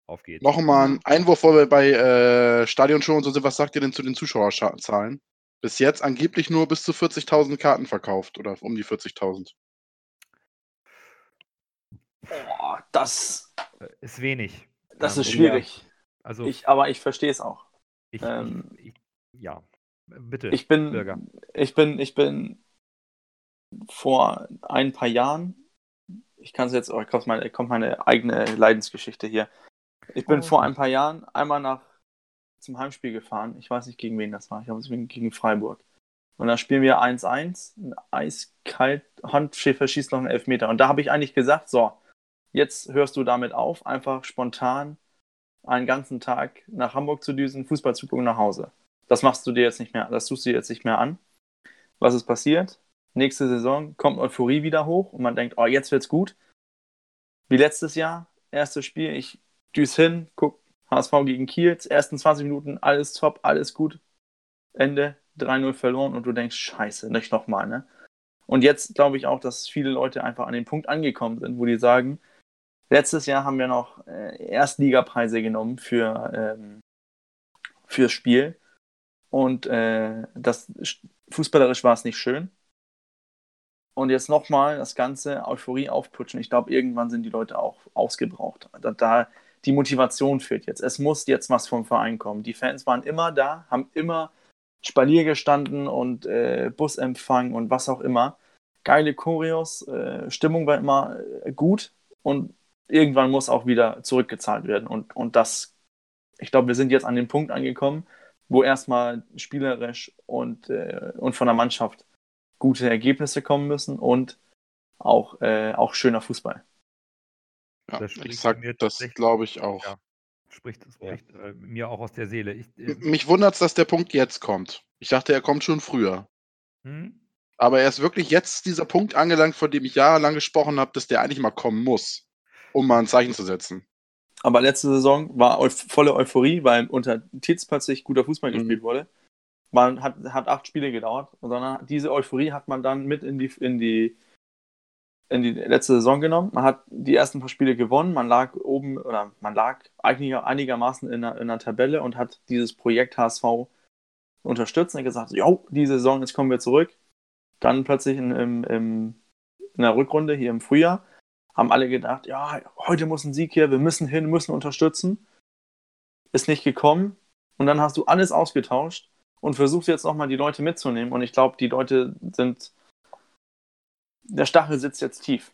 [SPEAKER 5] Auf geht's.
[SPEAKER 7] Noch mal ein Einwurf, wo wir bei äh, Stadionshow und so sind. Was sagt ihr denn zu den Zuschauerzahlen? Bis jetzt angeblich nur bis zu 40.000 Karten verkauft oder um die 40.000.
[SPEAKER 6] Boah, das,
[SPEAKER 5] Äh, Ist wenig.
[SPEAKER 6] das
[SPEAKER 5] Ähm,
[SPEAKER 6] ist schwierig.
[SPEAKER 5] Also
[SPEAKER 6] Ich, aber ich verstehe es auch.
[SPEAKER 5] ich,
[SPEAKER 6] ähm,
[SPEAKER 5] ich, ja, bitte.
[SPEAKER 6] Ich bin,
[SPEAKER 5] Bürger.
[SPEAKER 6] ich bin, ich bin vor ein paar Jahren, ich kann es jetzt, oh, kommt meine, kommt meine eigene Leidensgeschichte hier. Ich bin
[SPEAKER 3] Oh.
[SPEAKER 6] vor ein paar Jahren einmal nach zum Heimspiel gefahren. Ich weiß nicht, gegen wen das war. Ich glaube, es war gegen Freiburg. Und da spielen wir 1-1, ein eiskalt, Handschäfer schießt noch einen Elfmeter. Und da habe ich eigentlich gesagt, so, jetzt hörst du damit auf, einfach spontan einen ganzen Tag nach Hamburg zu düsen, Fußball zu gucken, nach Hause. Das machst du dir jetzt nicht mehr, das tust du dir jetzt nicht mehr an. Was ist passiert? Nächste Saison kommt Euphorie wieder hoch und man denkt, oh, jetzt wird's gut. Wie letztes Jahr, erstes Spiel, ich düse hin, guck HSV gegen Kiel, ersten 20 Minuten, alles top, alles gut. Ende, 3-0 verloren und du denkst, scheiße, nicht nochmal, ne? Und jetzt glaube ich auch, dass viele Leute einfach an den Punkt angekommen sind, wo die sagen, letztes Jahr haben wir noch äh, Erstligapreise genommen für ähm, fürs Spiel und äh, das fußballerisch war es nicht schön. Und jetzt nochmal das ganze Euphorie aufputschen. Ich glaube, irgendwann sind die Leute auch ausgebraucht. Da, da die Motivation fehlt jetzt. Es muss jetzt was vom Verein kommen. Die Fans waren immer da, haben immer Spalier gestanden und äh, Busempfang und was auch immer. Geile Choreos, äh, Stimmung war immer äh, gut und irgendwann muss auch wieder zurückgezahlt werden. Und, und das, ich glaube, wir sind jetzt an dem Punkt angekommen, wo erstmal spielerisch und, äh, und von der Mannschaft gute Ergebnisse kommen müssen und auch, äh, auch schöner Fußball.
[SPEAKER 7] Ja,
[SPEAKER 5] Das spricht
[SPEAKER 7] exakt,
[SPEAKER 5] mir
[SPEAKER 7] das glaube ich auch.
[SPEAKER 5] Ja. Spricht,
[SPEAKER 4] Ja.
[SPEAKER 5] spricht äh, mir auch aus der Seele. Ich, äh,
[SPEAKER 7] Mich wundert es, dass der Punkt jetzt kommt. Ich dachte, er kommt schon früher.
[SPEAKER 5] hm?
[SPEAKER 7] Aber er ist wirklich jetzt dieser Punkt angelangt, von dem ich jahrelang gesprochen habe, dass der eigentlich mal kommen muss, um mal ein Zeichen zu setzen.
[SPEAKER 6] Aber letzte Saison war eu volle Euphorie, weil unter Tietz plötzlich guter Fußball
[SPEAKER 7] Mhm.
[SPEAKER 6] gespielt wurde. Man hat, hat acht Spiele gedauert. Und dann diese Euphorie hat man dann mit in die, in die in die letzte Saison genommen. Man hat die ersten paar Spiele gewonnen. Man lag oben oder man lag eigentlich einigermaßen in der, in der Tabelle und hat dieses Projekt HSV unterstützt und gesagt, jo, die Saison, jetzt kommen wir zurück. Dann plötzlich in, im, in der Rückrunde hier im Frühjahr haben alle gedacht, ja, heute muss ein Sieg hier, wir müssen hin, müssen unterstützen. Ist nicht gekommen. Und dann hast du alles ausgetauscht und versuchst jetzt nochmal die Leute mitzunehmen. Und ich glaube, die Leute sind. Der Stachel sitzt jetzt tief.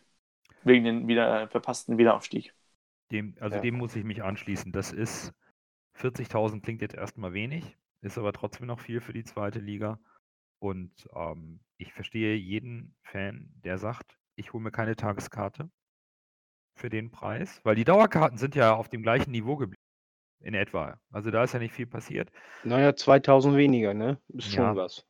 [SPEAKER 6] Wegen den wieder verpassten Wiederaufstieg.
[SPEAKER 5] Dem, also
[SPEAKER 4] Ja.
[SPEAKER 5] dem muss ich mich anschließen. Das ist 40.000 klingt jetzt erstmal wenig, ist aber trotzdem noch viel für die zweite Liga. Und ähm, ich verstehe jeden Fan, der sagt, ich hole mir keine Tageskarte für den Preis, weil die Dauerkarten sind ja auf dem gleichen Niveau geblieben. In etwa. Also da ist ja nicht viel passiert.
[SPEAKER 4] Naja, 2000 weniger, ne? Ist schon
[SPEAKER 5] Ja.
[SPEAKER 4] was.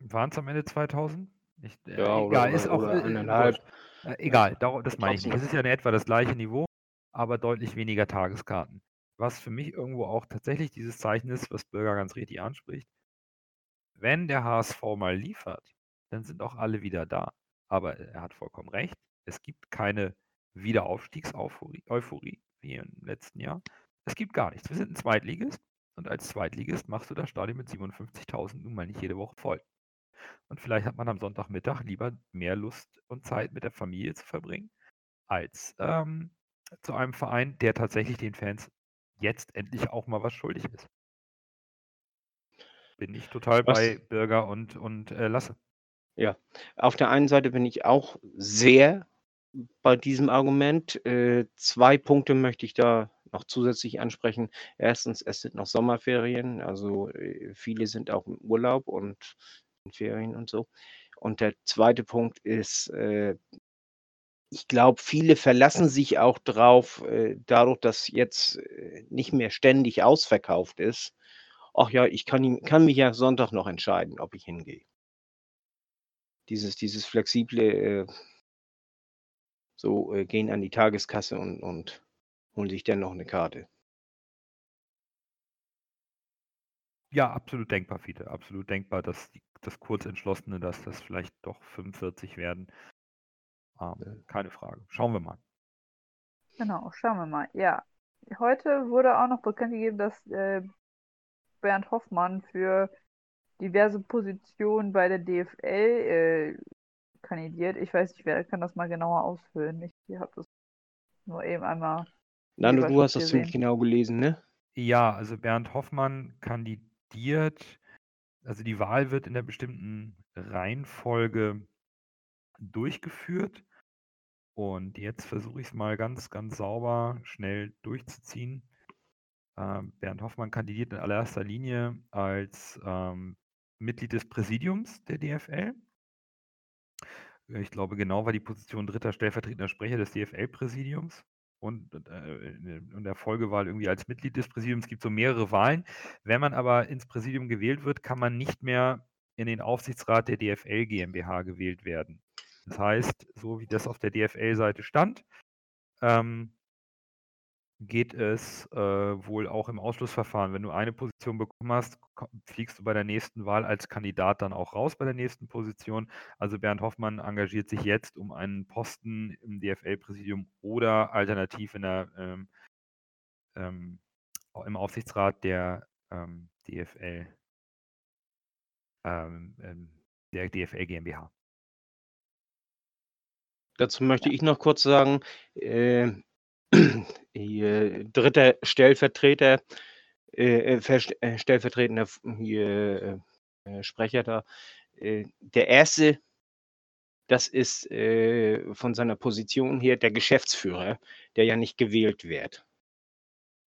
[SPEAKER 5] Waren es am Ende 2000? Ich, äh,
[SPEAKER 4] Ja, oder-
[SPEAKER 5] egal, ist
[SPEAKER 4] oder-
[SPEAKER 5] auch
[SPEAKER 4] oder
[SPEAKER 5] äh. Äh, egal, das meine ich nicht. Es ist ja in etwa das gleiche Niveau, aber deutlich weniger Tageskarten. Was für mich irgendwo auch tatsächlich dieses Zeichen ist, was Bürger ganz richtig anspricht. Wenn der HSV mal liefert, dann sind auch alle wieder da. Aber er hat vollkommen recht. Es gibt keine Wiederaufstiegseuphorie Euphorie, wie im letzten Jahr. Es gibt gar nichts. Wir sind ein Zweitligist und als Zweitligist machst du das Stadion mit 57.000 nun mal nicht jede Woche voll. Und vielleicht hat man am Sonntagmittag lieber mehr Lust und Zeit mit der Familie zu verbringen, als ähm, zu einem Verein, der tatsächlich den Fans jetzt endlich auch mal was schuldig ist. Bin ich total
[SPEAKER 4] Was-
[SPEAKER 5] bei Bürger und, und äh, Lasse.
[SPEAKER 4] Auf der einen Seite bin ich auch sehr bei diesem Argument. Äh, zwei Punkte möchte ich da noch zusätzlich ansprechen. Erstens, es sind noch Sommerferien, also äh, viele sind auch im Urlaub und in Ferien und so. Und der zweite Punkt ist, äh, ich glaube, viele verlassen sich auch drauf, äh, dadurch, dass jetzt äh, nicht mehr ständig ausverkauft ist. Ach ja, ich kann, kann mich ja Sonntag noch entscheiden, ob ich hingehe. Dieses, dieses flexible, äh, so äh, gehen an die Tageskasse und, und holen sich dann noch eine Karte.
[SPEAKER 5] Ja, absolut denkbar, Fiete. Absolut denkbar, dass die, das Kurzentschlossene, dass das vielleicht doch 45 werden. Ähm, keine Frage. Schauen wir mal.
[SPEAKER 3] Genau, schauen wir mal. Ja, heute wurde auch noch bekannt gegeben, dass äh, Bernd Hoffmann für diverse Positionen bei der DFL äh, kandidiert. Ich weiß nicht, wer kann das mal genauer ausfüllen. Ich habe das nur eben einmal.
[SPEAKER 4] Nando, du hast das ziemlich genau gelesen, ne?
[SPEAKER 5] Ja, also Bernd Hoffmann kandidiert. Also die Wahl wird in der bestimmten Reihenfolge durchgeführt. Und jetzt versuche ich es mal ganz, ganz sauber, schnell durchzuziehen. Ähm, Bernd Hoffmann kandidiert in allererster Linie als ähm, Mitglied des Präsidiums der DFL. Ich glaube, genau war die Position dritter stellvertretender Sprecher des DFL-Präsidiums und, äh, und der Folgewahl irgendwie als Mitglied des Präsidiums. Es gibt so mehrere Wahlen. Wenn man aber ins Präsidium gewählt wird, kann man nicht mehr in den Aufsichtsrat der DFL GmbH gewählt werden. Das heißt, so wie das auf der DFL-Seite stand, ähm, geht es äh, wohl auch im Ausschlussverfahren. Wenn du eine Position bekommen hast, fliegst du bei der nächsten Wahl als Kandidat dann auch raus bei der nächsten Position. Also Bernd Hoffmann engagiert sich jetzt um einen Posten im DFL-Präsidium oder alternativ in der, ähm, ähm, im Aufsichtsrat der ähm, DFL, ähm, ähm, der DFL GmbH.
[SPEAKER 4] Dazu möchte ich noch kurz sagen, äh, hier, dritter Stellvertreter, äh, äh, äh stellvertretender hier, äh, Sprecher da. Äh, der erste, das ist äh, von seiner Position her der Geschäftsführer, der ja nicht gewählt wird.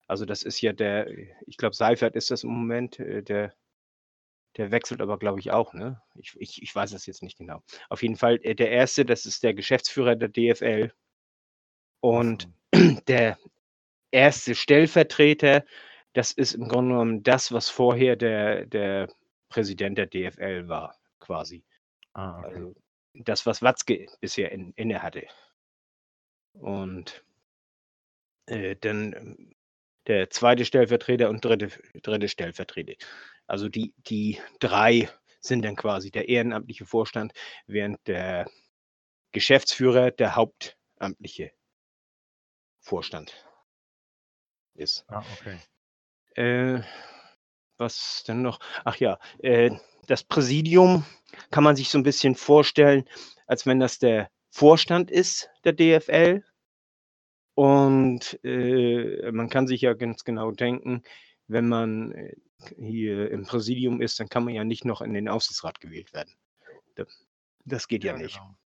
[SPEAKER 4] Also das ist ja der, ich glaube, Seifert ist das im Moment, der, der wechselt aber, glaube ich, auch, ne? Ich, ich, ich weiß es jetzt nicht genau. Auf jeden Fall, der erste, das ist der Geschäftsführer der DFL. Und der erste Stellvertreter, das ist im Grunde genommen das, was vorher der, der Präsident der DFL war, quasi.
[SPEAKER 5] Ah, okay.
[SPEAKER 4] Also das, was Watzke bisher in, inne hatte. Und äh, dann ähm, der zweite Stellvertreter und dritte, dritte Stellvertreter. Also die, die drei sind dann quasi der ehrenamtliche Vorstand, während der Geschäftsführer der hauptamtliche Vorstand ist.
[SPEAKER 5] Ah, okay.
[SPEAKER 4] Äh, was denn noch? Ach ja, äh, das Präsidium kann man sich so ein bisschen vorstellen, als wenn das der Vorstand ist der DFL. Und äh, man kann sich ja ganz genau denken, wenn man äh, hier im Präsidium ist, dann kann man ja nicht noch in den Aufsichtsrat gewählt werden. Das geht ja, ja nicht. Genau.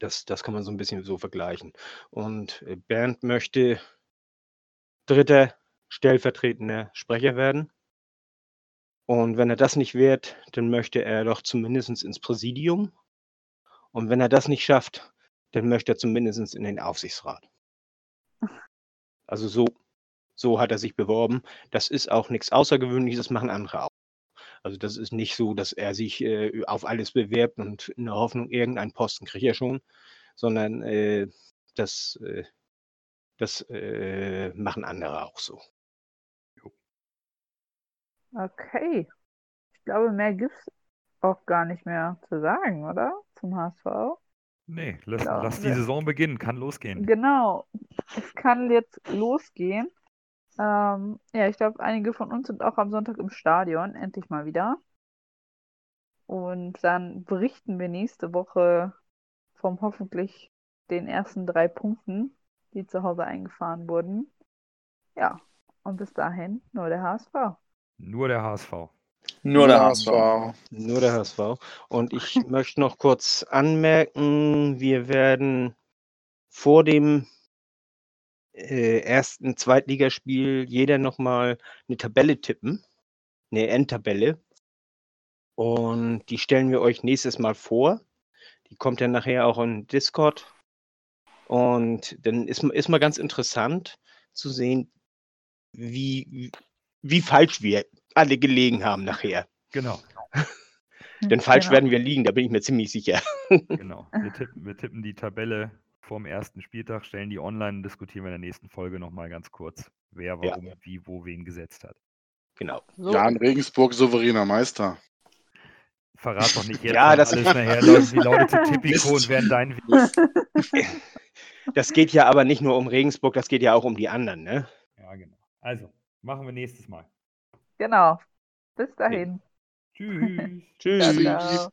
[SPEAKER 4] Das, das kann man so ein bisschen so vergleichen. Und äh, Bernd möchte dritter stellvertretender Sprecher werden. Und wenn er das nicht wird, dann möchte er doch zumindest ins Präsidium. Und wenn er das nicht schafft, dann möchte er zumindest in den Aufsichtsrat. Also so, so hat er sich beworben. Das ist auch nichts Außergewöhnliches, das machen andere auch. Also das ist nicht so, dass er sich äh, auf alles bewerbt und in der Hoffnung, irgendeinen Posten kriegt er schon, sondern äh, das, äh, das äh, machen andere auch so.
[SPEAKER 3] Okay. Ich glaube, mehr gibt es auch gar nicht mehr zu sagen, oder? Zum HSV.
[SPEAKER 5] Nee, lass, lass die Saison beginnen, kann losgehen.
[SPEAKER 3] Genau, es kann jetzt losgehen. Ähm, ja, ich glaube, einige von uns sind auch am Sonntag im Stadion, endlich mal wieder. Und dann berichten wir nächste Woche vom hoffentlich den ersten drei Punkten, die zu Hause eingefahren wurden. Ja, und bis dahin nur der HSV.
[SPEAKER 5] Nur der HSV.
[SPEAKER 6] Nur der HSV.
[SPEAKER 4] Nur der HSV. Und ich möchte noch kurz anmerken, wir werden vor dem äh, ersten Zweitligaspiel jeder nochmal eine Tabelle tippen, eine Endtabelle. Und die stellen wir euch nächstes Mal vor. Die kommt dann nachher auch in Discord. Und dann ist, ist mal ganz interessant zu sehen, wie, wie falsch wir alle gelegen haben nachher.
[SPEAKER 5] Genau.
[SPEAKER 4] Denn falsch genau. werden wir liegen, da bin ich mir ziemlich sicher.
[SPEAKER 5] genau. Wir tippen, wir tippen die Tabelle vorm ersten Spieltag, stellen die online und diskutieren wir in der nächsten Folge nochmal ganz kurz, wer, warum, ja. wie, wo, wen gesetzt hat.
[SPEAKER 4] Genau.
[SPEAKER 7] So. Jan Regensburg souveräner Meister.
[SPEAKER 5] Verrat doch nicht jetzt
[SPEAKER 4] ja, das
[SPEAKER 5] alles nachher. Leute, die Leute zu Tipico und werden dein
[SPEAKER 4] Weg. Das geht ja aber nicht nur um Regensburg, das geht ja auch um die anderen, ne?
[SPEAKER 5] Ja, genau. Also, machen wir nächstes Mal.
[SPEAKER 3] Genau. Bis dahin.
[SPEAKER 5] Tschüss.
[SPEAKER 4] Tschüss. Ciao, ciao.